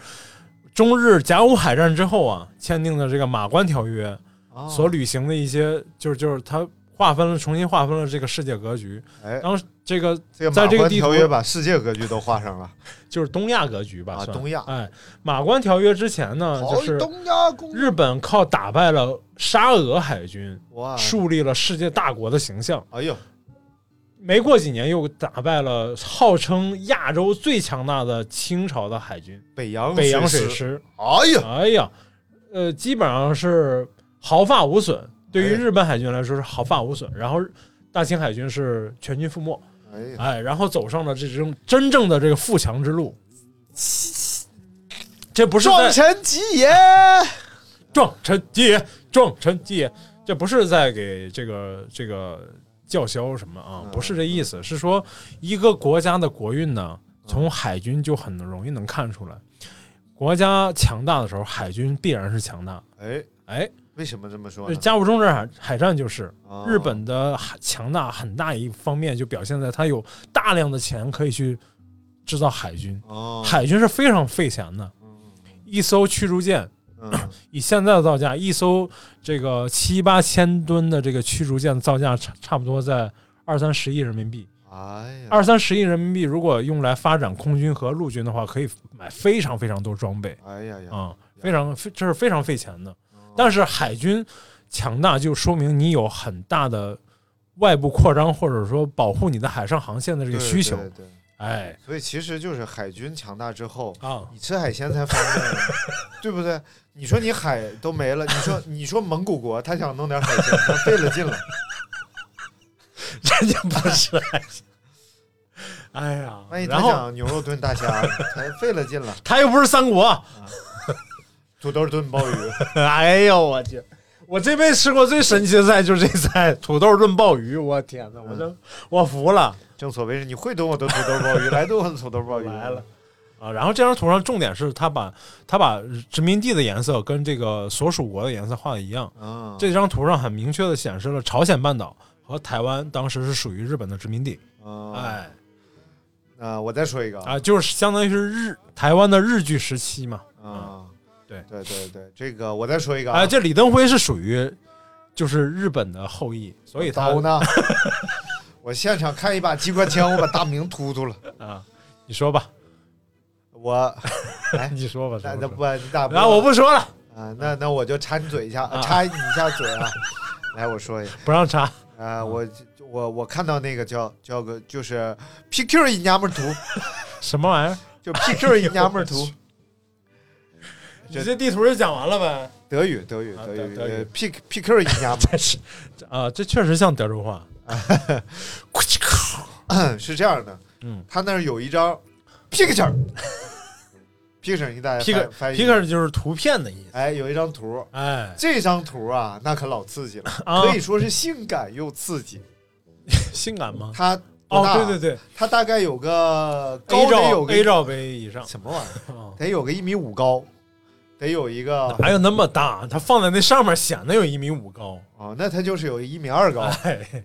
中日甲午海战之后啊，签订的这个马关条约哦所履行的一些，就是就是它划分了，重新划分了这个世界格局。哎，当时这个这个在这个地条约把世界格局都画上了。就是东亚格局吧，算啊东亚哎，马关条约之前呢，就是东亚公日本靠打败了沙俄海军，哇，树立了世界大国的形象。哎呦，没过几年，又打败了号称亚洲最强大的清朝的海军北洋北洋水水师。哎呀，哎呀，呃，基本上是毫发无损。对于哎日本海军来说是毫发无损，然后大清海军是全军覆没。哎然后走上了这种真正的这个富强之路。这不是壮在臣吉也。壮臣吉也，壮臣吉也，这不是在给这个这个叫嚣什么啊？嗯不是这意思，是说一个国家的国运呢，从海军就很容易能看出来。国家强大的时候，海军必然是强大。哎，哎，为什么这么说这呢？甲午中日海海战就是哦。日本的海强大，很大一方面就表现在它有大量的钱可以去制造海军，哦，海军是非常费钱的，一艘驱逐舰嗯。以现在的造价，一艘这个七八千吨的这个驱逐舰的造价差差不多在二三十亿人民币。哎呀，二三十亿人民币，如果用来发展空军和陆军的话，可以买非常非常多装备。哎呀呀，啊、非常非这是非常费钱的。哦但是海军强大，就说明你有很大的外部扩张，或者说保护你的海上航线的这个需求。对对哎所以其实就是海军强大之后，啊，你吃海鲜才方便，对不对？你说你海都没了，你说 你说蒙古国他想弄点海鲜，他费了劲了。人家不吃海鲜。哎呀万一，他想牛肉炖大虾，才费了劲了。他又不是三国。土豆炖鲍鱼，哎呦我去！我这辈子吃过最神奇的菜就是这菜，土豆炖鲍鱼。我天哪，我真我服了。正所谓是你会炖我的土豆鲍鱼，来炖我的土豆鲍鱼来了。啊，然后这张图上重点是他把他把殖民地的颜色跟这个所属国的颜色画的一样。啊，这张图上很明确的显示了朝鲜半岛和台湾当时是属于日本的殖民地。啊，哎啊，我再说一个啊，就是相当于是日台湾的日据时期嘛。啊，对对对对，这个我再说一个哎，这李登辉是属于就是日本的后裔，所以他刀呢？我现场看一把机关枪，我把大明突突了。啊，你说吧，我，来，你说吧，那那不你咋不？然我不说了，啊，那那我就插你嘴一下，啊插你一下嘴啊。来，我说一下，不让插。啊，我我我看到那个叫叫个就是 PQ 一娘们儿图，什么玩意儿？就 PQ 一娘们儿图，你这地图就讲完了呗？德语德语啊德语德语呃 P PQ 一娘们这是啊，这确实像德州话。儿 是这样的，嗯他那儿有一张 picture。picture 你大家 Picker 就是图片的意思。哎，有一张图，哎，这张图啊，那可老刺激了，啊可以说是性感又刺激。性感吗？它哦，对对对它大概有个高得罩有个 A 罩杯以上，什么玩意儿？哦得有个一米五高，得有一个哪有那么大？它放在那上面显得有一米五高。啊，那它就是有一米二高，哎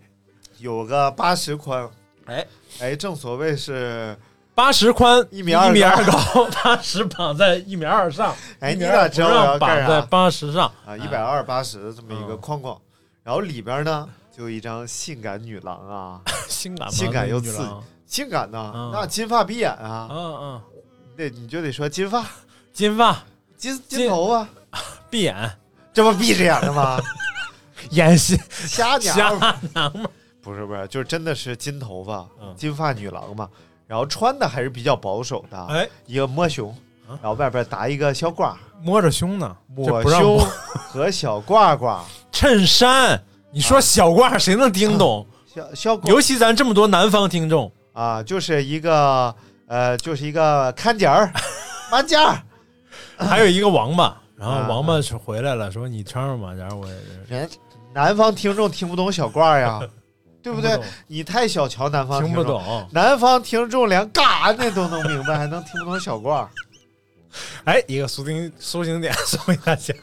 有个八十宽。哎哎，正所谓是，八十宽，一米二一米二高，八十绑在一米二上。哎，你咋知道我要绑干在八十上？啊？一百二八十这么一个嗯框框，然后里边呢就一张性感女郎啊，性感？性感又刺性感呢嗯，那金发碧眼啊，嗯嗯，那你就得说金发金发金金金头发，闭眼这不闭着眼的吗？演戏瞎瞎娘们儿娘们不是不是，就是真的是金头发、嗯金发女郎嘛。然后穿的还是比较保守的，哎，一个摸胸，啊然后外边搭一个小褂，摸着胸呢，这抹胸和小褂褂，衬衫。你说小褂谁能听懂？小小尤其咱这么多南方听众，啊，就是一个呃，就是一个看尖儿、马甲儿。还有一个王八，然啊后王八是回来了，说你穿上马甲，我也人南方听众听不懂小褂呀，对不对不？你太小瞧南方听不众。懂。南方听众连嘎那都能明白，还能听不懂小褂？哎，一个苏丁苏醒点送给大家。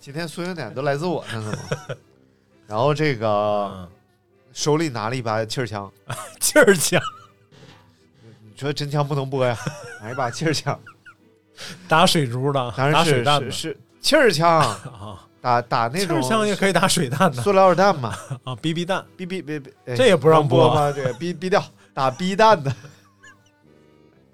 今天苏醒点都来自我呢，是吗？然后这个嗯，手里拿了一把气儿枪，气儿枪，你说真枪不能播呀？拿一把气儿枪，打水珠的，打水弹的是是气儿枪，啊，打打那种气儿枪也可以打水弹的塑料弹嘛，啊，BB 弹。逼逼逼逼，哎这也不让播播吗？这个逼逼掉，打逼弹的。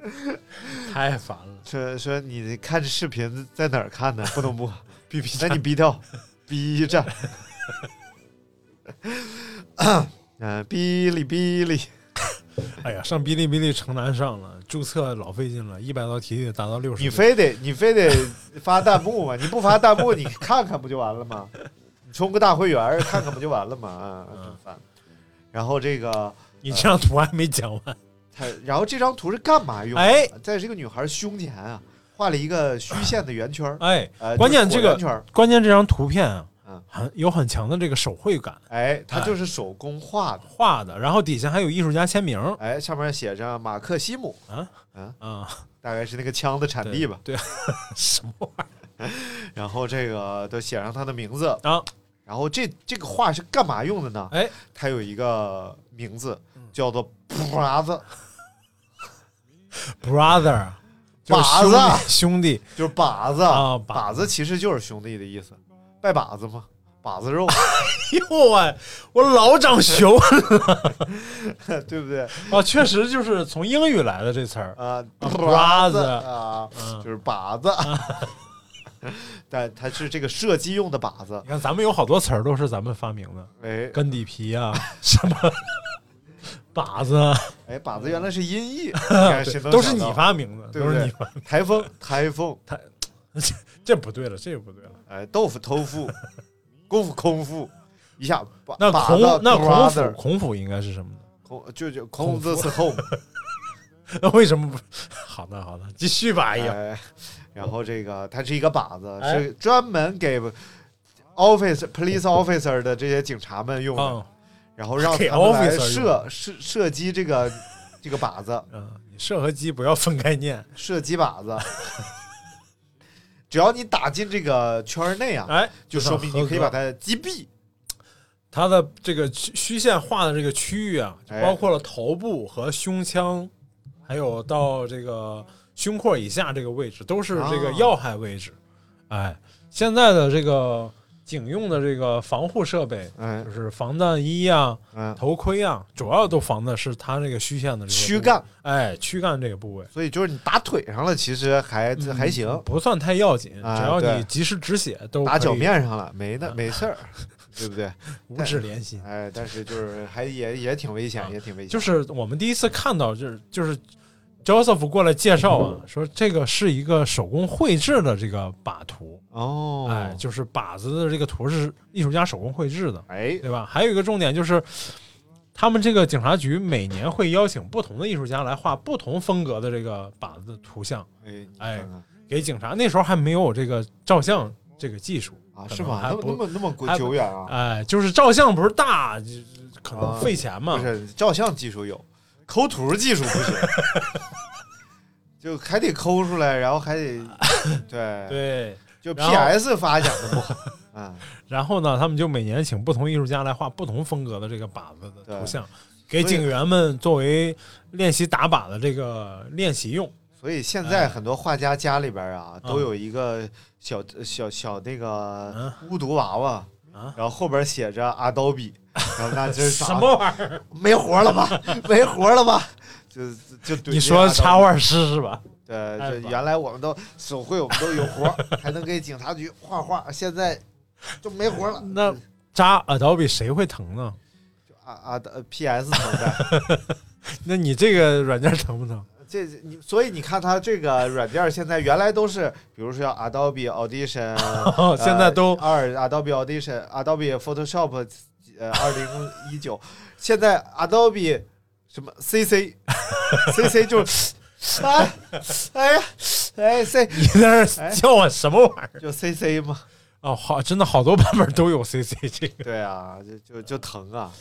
太烦了说说你看这视频在哪儿看的？不能播，，BB 那你逼掉，B 站，嗯，哔哩哔哩，哎呀，上哔哩哔哩城南上了，注册老费劲了，一百道题得达到六十。你非得你非得发弹幕吗？你不发弹幕，你看看不就完了吗？你充个大会员看看不就完了吗？啊，嗯真烦。然后这个你这张图还没讲完，他，然后这张图是干嘛用的？哎，在这个女孩胸前啊，画了一个虚线的圆圈，哎，呃，关键这个关键这张图片啊嗯，很有很强的这个手绘感哎，它就是手工画的，画的，然后底下还有艺术家签名哎，上面写着马克西姆，啊，大概是那个枪的产地吧。对，什么玩意儿 然后这个都写上他的名字啊？然后这这个画是干嘛用的呢？哎，它有一个名字叫做 Brother，brother，就是把兄弟子兄弟，就是把子啊把把子其实就是兄弟的意思，拜把子嘛，把子肉，哎呦喂，我老长熊。了 对不对？啊，确实就是从英语来的这词儿。啊啊把子。啊，嗯。就是把子，但它是这个射击用的靶子。你，看，咱们有好多词儿都是咱们发明的，哎。根底皮啊，什么？靶子。啊，哎，靶子原来是音译，都是你发明的，都是你发，台风台风，这不对了，这个不对了。哎，豆腐偷腹，功夫空腹，一下把那把子孔那孔府孔府应该是什么呢？孔就就孔子是 home，那为什么不？好的好的，继续吧。哎呀，哎，然后这个它是一个靶子，哎是专门给 office police officer 的这些警察们用的，嗯然后让给他们来射射射击这个这个靶子，嗯，你射和击不要分开念。射击靶子。只要你打进这个圈儿内啊，哎，就说明你可以把它它击毙。它的这个虚虚线画的这个区域啊，包括了头部和胸腔，还有到这个胸廓以下这个位置，都是这个哦要害位置。哎，现在的这个警用的这个防护设备，哎就，是防弹衣啊、嗯，头盔啊，主要都防的是它这个虚线的这个躯干，哎，躯干这个部位。所以就是你打腿上了，其实还嗯还行，不算太要紧，啊只要你及时止血都打脚面上了，没的没事儿，对不对？五指连心。哎，但是就是还也也挺危险，也挺危险。就是我们第一次看到，就是就是 Joseph 过来介绍啊，说这个是一个手工绘制的这个靶图，哦，哎，就是靶子的这个图是艺术家手工绘制的，哎，对吧？还有一个重点就是，他们这个警察局每年会邀请不同的艺术家来画不同风格的这个靶子的图像哎给警察。那时候还没有这个照相这个技术啊，是吗？那么能还不那么那么久远啊？哎，就是照相不是大，就可能啊费钱嘛不。是，照相技术有，抠图技术不行，就还得抠出来，然后还得 对，对，就 PS 发奖的不好 啊。然后呢，他们就每年请不同艺术家来画不同风格的这个靶子的图像，给警员们作为练习打靶的这个练习用。所以现哎在很多画家家里边啊，嗯都有一个小小小那个嗯巫毒娃娃啊，然后后边写着阿刀比，然后那就是什么玩意儿？没活了吧？没活了吧？就就怼你说插画师是吧？对，太棒这原来我们都手绘，我们都有活，还能给警察局画画，现在就没活了。那扎 Adobe 谁会疼呢？啊啊的 PS 疼的，那你这个软件疼不疼？这你所以你看它这个软件现在原来都是，比如说像 Adobe Audition，哦现在都二 Adobe Audition、Adobe Photoshop，呃，二零一九，现在 Adobe 什么 CC CC 就是，哎哎呀哎 C 你在那叫我什么玩意儿？就 CC 吗，哦，好，真的好多版本都有 CC 这个对啊，就就就疼啊，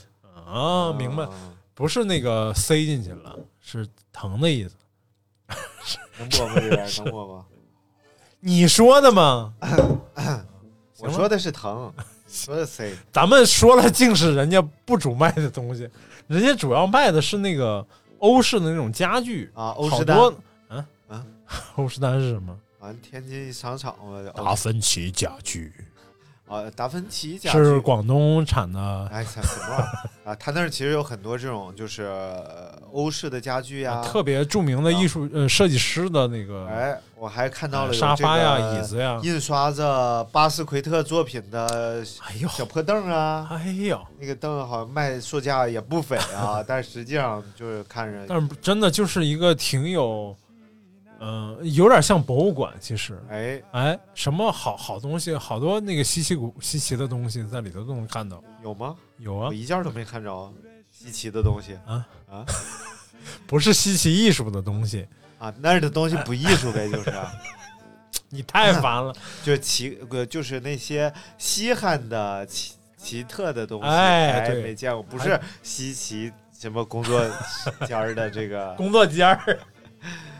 啊，明白？不是那个塞进去了，是疼的意思。能播吗？这边 能播吗？你说的吗？我说的是疼，说的 C 咱们说了，竟是人家不主卖的东西，人家主要卖的是那个欧式的那种家具啊，欧式丹好多，嗯啊，欧式单是什么？完天津商场嘛，达芬奇家具啊，达芬奇家具是广东产的，哎，什么玩意儿啊？他那儿其实有很多这种就是呃欧式的家具呀，特别著名的艺术呃设计师的那个哎，我还看到了有沙发呀、这个椅子呀。印刷着巴斯奎特作品的哎呦，小破凳啊，哎呦，那个凳好像卖售价也不菲啊，但实际上就是看着，但是真的就是一个挺有，嗯、有点像博物馆，其实。哎，哎，什么好好东西，好多那个稀奇古稀奇的东西在里头都能看到。有吗？有啊我，一件都没看着稀奇的东西啊啊不是稀奇艺术的东西，啊，那儿的东西不艺术呗，就是。你太烦了。就是奇呃，就是那些稀罕的奇奇特的东西，哎对没见过，不是稀奇什么工作间儿的这个工作间儿，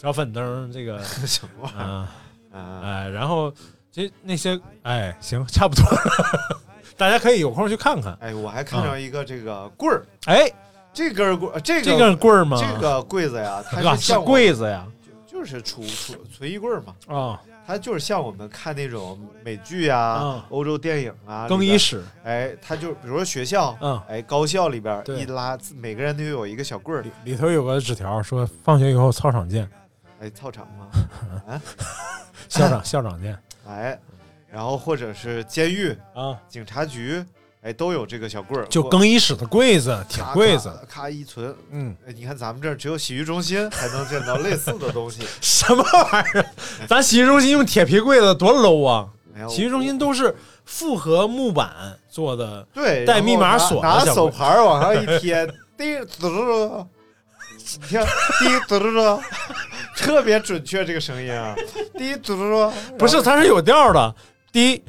小粉灯这个 什么？玩意儿啊，啊？哎，然后这那些哎，行，差不多了，大家可以有空去看看。哎，我还看到一个这个棍儿，哎，这根棍，这个这个棍儿吗？这个柜子呀，它啊是是像我柜子呀？就是储储存衣柜儿嘛。啊，它就是像我们看那种美剧啊、嗯。欧洲电影啊，更衣室。哎，它就比如说学校，嗯。哎，高校里边对。一拉，每个人都有一个小棍儿。里，里头有个纸条说放学以后操场见，哎，操场吗？啊，校长校长见哎，然后或者是监狱、啊，警察局，哎，都有这个小棍儿，就更衣室的柜子、铁柜子，咔咔一存。嗯，哎，你看咱们这儿只有洗浴中心才能见到类似的东西。什么玩意儿？咱洗浴中心用铁皮柜子多 low 啊！洗浴中心都是复合木板做的，对带密码锁的拿拿手牌往上一贴，滴嘟嘟嘟，你听滴嘟嘟嘟，特别准确这个声音啊，第一嘟嘟嘟，不是它是有调的，滴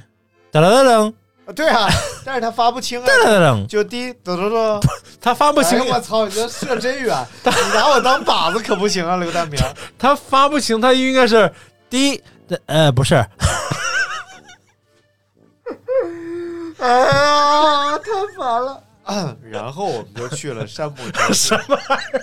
哒啦哒噔噔对啊，但是它发不清啊，哒啦哒噔，就滴嘟嘟嘟。它发不清哎，我操，你这射真远，你拿我当靶子可不行啊，刘大明。它发不清，它应该是滴的，呃，不是，哎呀，太烦了。啊 然后我们就去了山姆庄。什么玩意儿？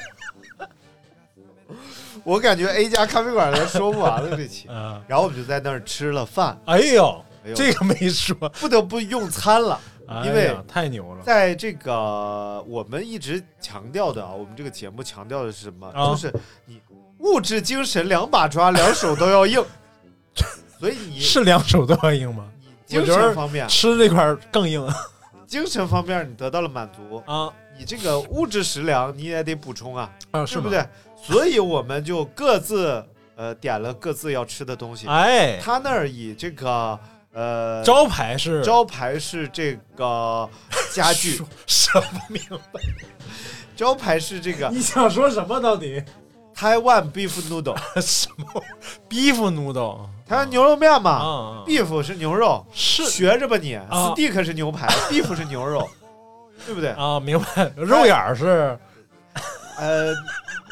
我感觉 A 家咖啡馆都说不完了这期。啊，然后我们就在那儿吃了饭，哎呦，哎呦。这个没说，不得不用餐了，因为哎呀太牛了，在这个我们一直强调的啊，我们这个节目强调的是什么？啊。就是你物质精神两把抓，两手都要硬。所以你是两手都要硬吗？你精神方面，吃这块儿更硬。精神方面你得到了满足，啊你这个物质食粮你也得补充啊，啊，是？对不对？所以我们就各自呃点了各自要吃的东西。哎，他那儿以这个呃招牌是招牌是这个 家具，什么名白？招牌是这个你想说什么到底？台湾 beef noodle，什么 beef noodle 台湾牛肉面嘛啊？，beef 是牛肉，是学着吧你啊，steak 是牛排，beef 是牛肉，对不对？啊，明白。肉眼儿是，呃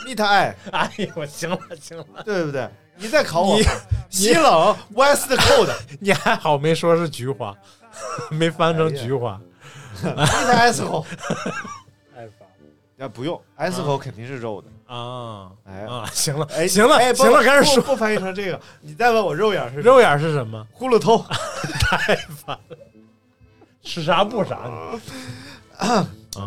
，meet eye，哎呦，行了行了，对不对？你再考我。你，西冷 west cold，你还好没说是菊花，没翻成菊花。meat asshole，太烦啊不用，asshole 肯定是肉的，啊哎啊！行了哎，行了哎行了，开始说。不不翻译成这个，你再问我肉眼是肉眼是什么？葫芦头，太烦了，吃啥不啥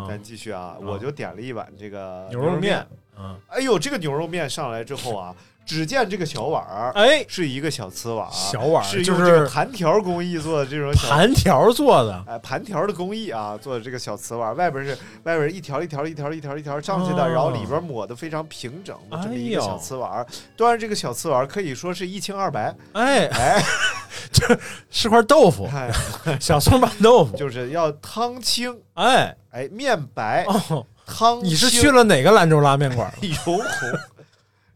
咱继续啊，我就点了一碗这个牛肉面，啊，哎呦，这个牛肉面上来之后啊，只见这个小碗儿哎，是一个小瓷碗，小碗儿是就是用这个盘条工艺做的这种小盘条做的，哎盘条的工艺啊，做的这个小瓷碗，外边是外边一条一条一条一条一条上去的，哦然后里边抹的非常平整的这么一个小瓷碗，端着这个小瓷碗可以说是一清二白，哎，哎，是块豆腐，哎。小葱拌豆腐，就是要汤清，哎，哎面白，哦，汤你是去了哪个兰州拉面馆？油红，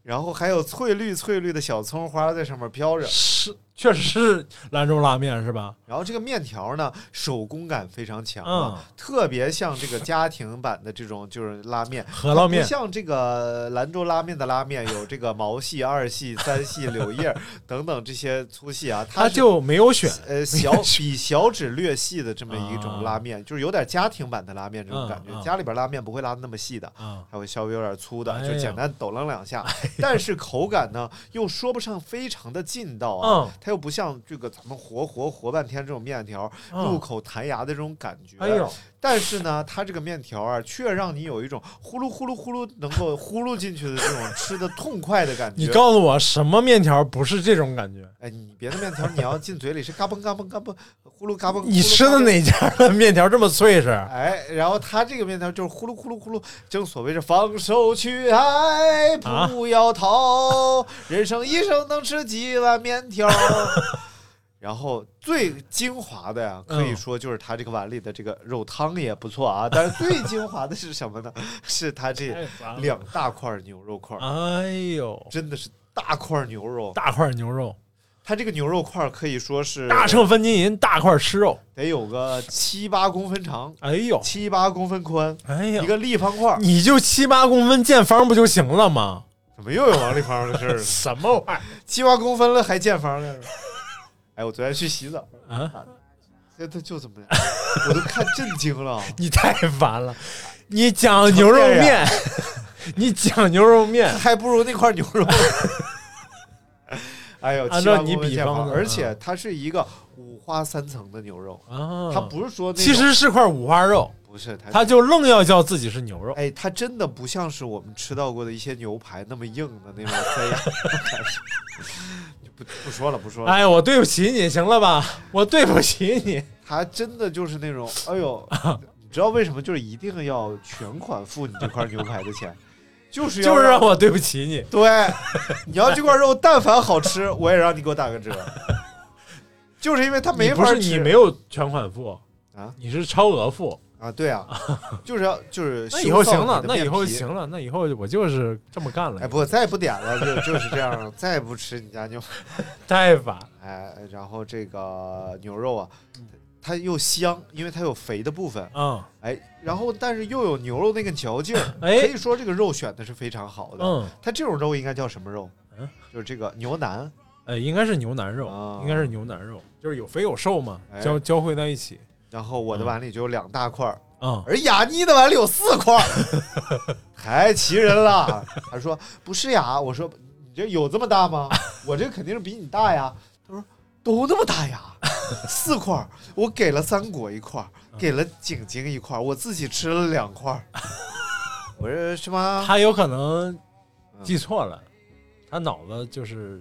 然后还有翠绿翠绿的小葱花在上面飘着，是，确实是兰州拉面是吧？然后这个面条呢，手工感非常强嗯。啊，特别像这个家庭版的这种就是拉面，饸饹面。不像这个兰州拉面的拉面有这个毛细、二细、三细、柳叶 等等这些粗细啊，是他就没有选，呃 小比小指略细的这么一种啊。拉面，就是有点家庭版的拉面这种感觉。家里边拉面不会拉的那么细的，啊，它会稍微有点粗的，哎就简单抖楞两下，但是口感呢又说不上非常的劲道啊，嗯它又不像这个咱们活活活半天这种面条嗯入口弹牙的这种感觉。哎呦，但是呢，它这个面条啊，却让你有一种呼噜呼噜呼噜能够呼噜进去的这种吃的痛快的感觉。你告诉我什么面条不是这种感觉？哎，你别的面条你要进嘴里是嘎嘣嘎嘣嘎嘣，呼噜嘎嘣。你？吃的哪家的面条这么脆是？哎，然后它这个面条就是呼噜呼噜呼噜，正所谓是放手去爱，啊不要逃，人生一生能吃几碗面条。然后最精华的呀，可以嗯说就是它这个碗里的这个肉汤也不错啊。但是最精华的是什么呢？是它这两大块牛肉块，哎呦，真的是大块牛肉。大块牛肉，它这个牛肉块可以说是大秤分金银，大块吃肉。得有个七八公分长，哎呦，七八公分宽，哎呀一，个立方块。你就七八公分见方不就行了吗？怎么又有王立芳的事儿了？什么玩意儿七八公分了还见方呢？哎，我昨天去洗澡，啊？这他就怎么样，我都看震惊了。你太烦了！你讲牛肉面，你讲牛肉面，还不如那块牛肉。哎呦，按照你比方而且它是一个五花三层的牛肉，啊，它不是说其实是块五花肉，不是它他就愣要叫自己是牛肉。哎，它真的不像是我们吃到过的一些牛排那么硬的那种塞牙，就不不说了，不说了。哎，我对不起你，行了吧？我对不起你。他真的就是那种，哎呦，你知道为什么就是一定要全款付你这块牛排的钱，就是要就是让我对不起你。对，你要这块肉但凡好吃，我也让你给我打个折，就是因为他没你不是法吃。你没有全款付啊，你是超额付。啊，对啊，就是要就是那以后行了，那以后行了，那以后我就是这么干了。哎，不，再也不点了，就就是这样，再也不吃你家牛。太烦。哎，然后这个牛肉啊，它又香，因为它有肥的部分，嗯哎，然后但是又有牛肉那个嚼劲儿，哎可以说这个肉选的是非常好的。嗯，它这种肉应该叫什么肉？嗯，就是这个牛腩。哎，应该是牛腩肉，啊应该是牛腩肉，就是有肥有瘦嘛，哎交交汇在一起。然后我的碗里就有两大块儿，嗯，而雅妮的碗里有四块儿，太奇人了。他说不是呀，我说你这有这么大吗？我这肯定是比你大呀。他说都那么大呀，四块儿，我给了三国一块儿，给了景景一块儿，我自己吃了两块儿。我说是吗？他有可能记错了，他脑子就是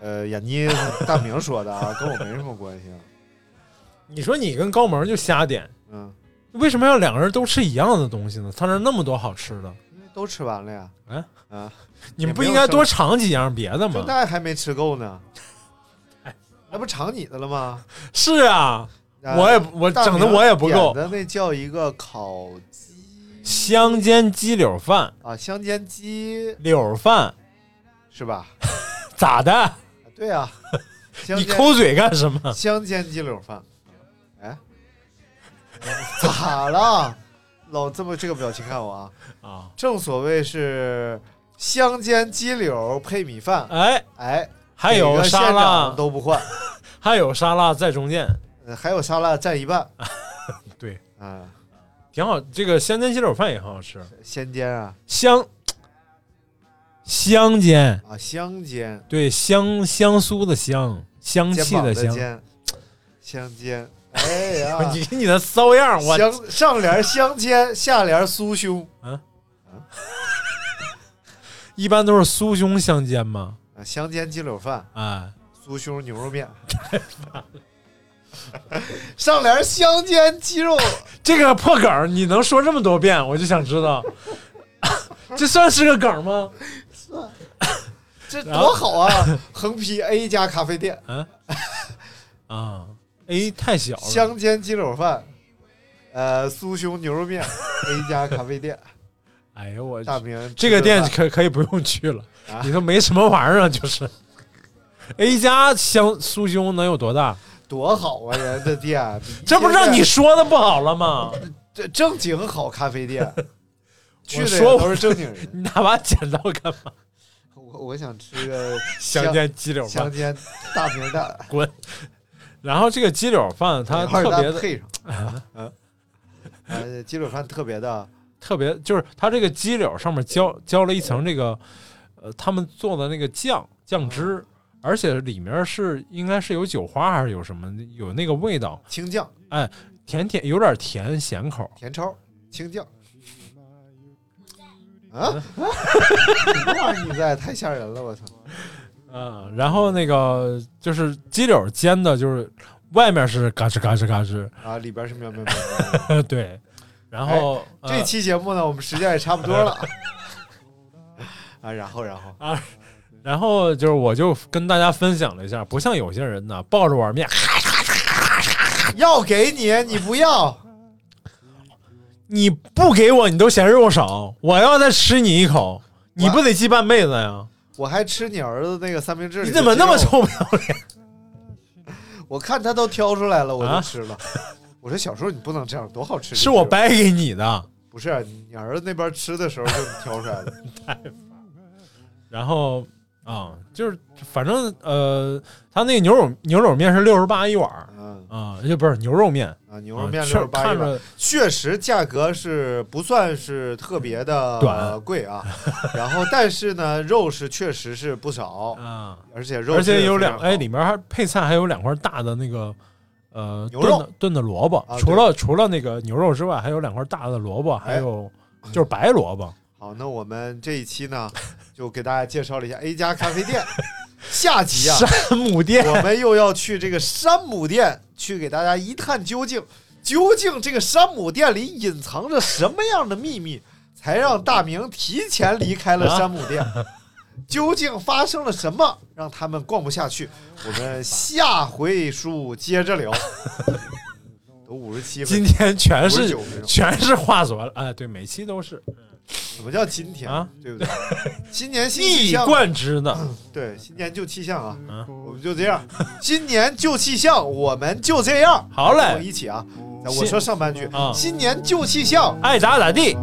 呃，雅妮大明说的啊，跟我没什么关系啊。你说你跟高萌就瞎点，嗯，为什么要两个人都吃一样的东西呢？他那儿那么多好吃的，都吃完了呀。啊啊，你们不应该多尝几样别的这吗？那还没吃够呢。那不尝你的了吗？是啊，啊我也我整的我也不够点的那叫一个烤鸡香煎鸡柳饭，啊香煎鸡柳饭是吧？咋的？对啊，你抠嘴干什么？香煎鸡柳饭。哎，咋了？老这么这个表情看我啊！啊，正所谓是香煎鸡柳配米饭，哎，哎，还有沙拉。都不换，还有沙拉在中间，呃还有沙拉占一半。对，啊，挺好。这个香煎鸡柳饭也很好吃，香煎啊。香香煎，啊香煎，对，香香酥的香，香气的香。煎，香煎，哎呀，你你的骚样，我香上联相煎，下联酥胸 一般都是酥胸相煎嘛。啊，香煎鸡柳饭，哎，酥胸牛肉面。上联香煎鸡肉，这个破梗儿你能说这么多遍，我就想知道，这算是个梗吗？这多好啊！横批 A 加咖啡店，嗯啊，A 太小了，香煎鸡柳饭，呃，酥胸牛肉面，A 家咖啡店。哎呦我去大明这个店可可以不用去了，啊里头没什么玩意儿啊，就是 A 家香酥胸能有多大？多好啊！人的店，这不是让你说的不好了吗？这正经好咖啡店，去的说都是正经人。你拿把剪刀干嘛？我我想吃个香煎鸡柳饭，香煎大明蛋，滚！然后这个鸡柳饭它特别的配上，嗯，呃，鸡柳饭特别的特别，就是它这个鸡柳上面浇浇了一层这个呃他们做的那个酱酱汁，而且里面是应该是有酒花还是有什么有那个味道，青酱、哎甜甜有点甜咸口。甜超、青酱。啊！什么玩意儿？你在太吓人了！我操！嗯，然后那个就是鸡柳煎的，就是外面是嘎吱嘎吱嘎吱，啊，里边是喵喵喵喵。对，然后、这呃期节目呢，我们时间也差不多了。啊，然后然后啊然后就是我就跟大家分享了一下，不像有些人呢抱着碗面，要给你，你不要，你不给我你都嫌肉少，我要再吃你一口，你不得记半辈子呀？我还吃你儿子那个三明治你。怎么那么臭不要脸？我看他都挑出来了，我啊就吃了。我说小时候你不能这样，多好吃！是我掰给你的。不是你儿子那边吃的时候就挑出来的。然后啊，就是反正呃，他那个牛肉牛肉面是六十八一碗，嗯，啊，就不是牛肉面，啊，牛肉面六十八一碗，确实价格是不算是特别的贵啊。然后，但是呢，肉是确实是不少，啊，而且肉而且有两哎，里面还配菜还有两块大的那个呃牛肉炖的萝卜啊，除了除了那个牛肉之外，还有两块大的萝卜，还哎有就是白萝卜。好，那我们这一期呢，就给大家介绍了一下 A 家咖啡店。下集啊，山姆店我们又要去这个山姆店，去给大家一探究竟。究竟这个山姆店里隐藏着什么样的秘密，才让大明提前离开了山姆店？究竟发生了什么，让他们逛不下去？我们下回书接着聊。都五十七分今天全是59分钟全是话说了，哎，对，每期都是什么叫今天啊？对不对？新年新一以气象，贯之的。对，新年旧气象啊，嗯我们就这样。新年旧气象，我们就这样。好嘞跟我一起啊！那我说上半句啊新年旧气象，爱咋咋地，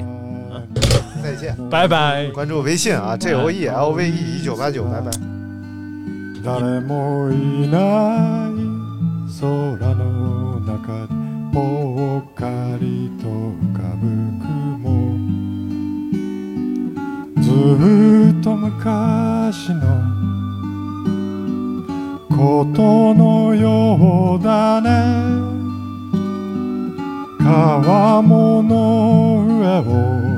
再见。拜拜。关注微信啊，J O E L V E 一九八九，拜拜。誰もいない空の中でぽっかりと浮かぶ ずっと昔のことのようだね。川面の上を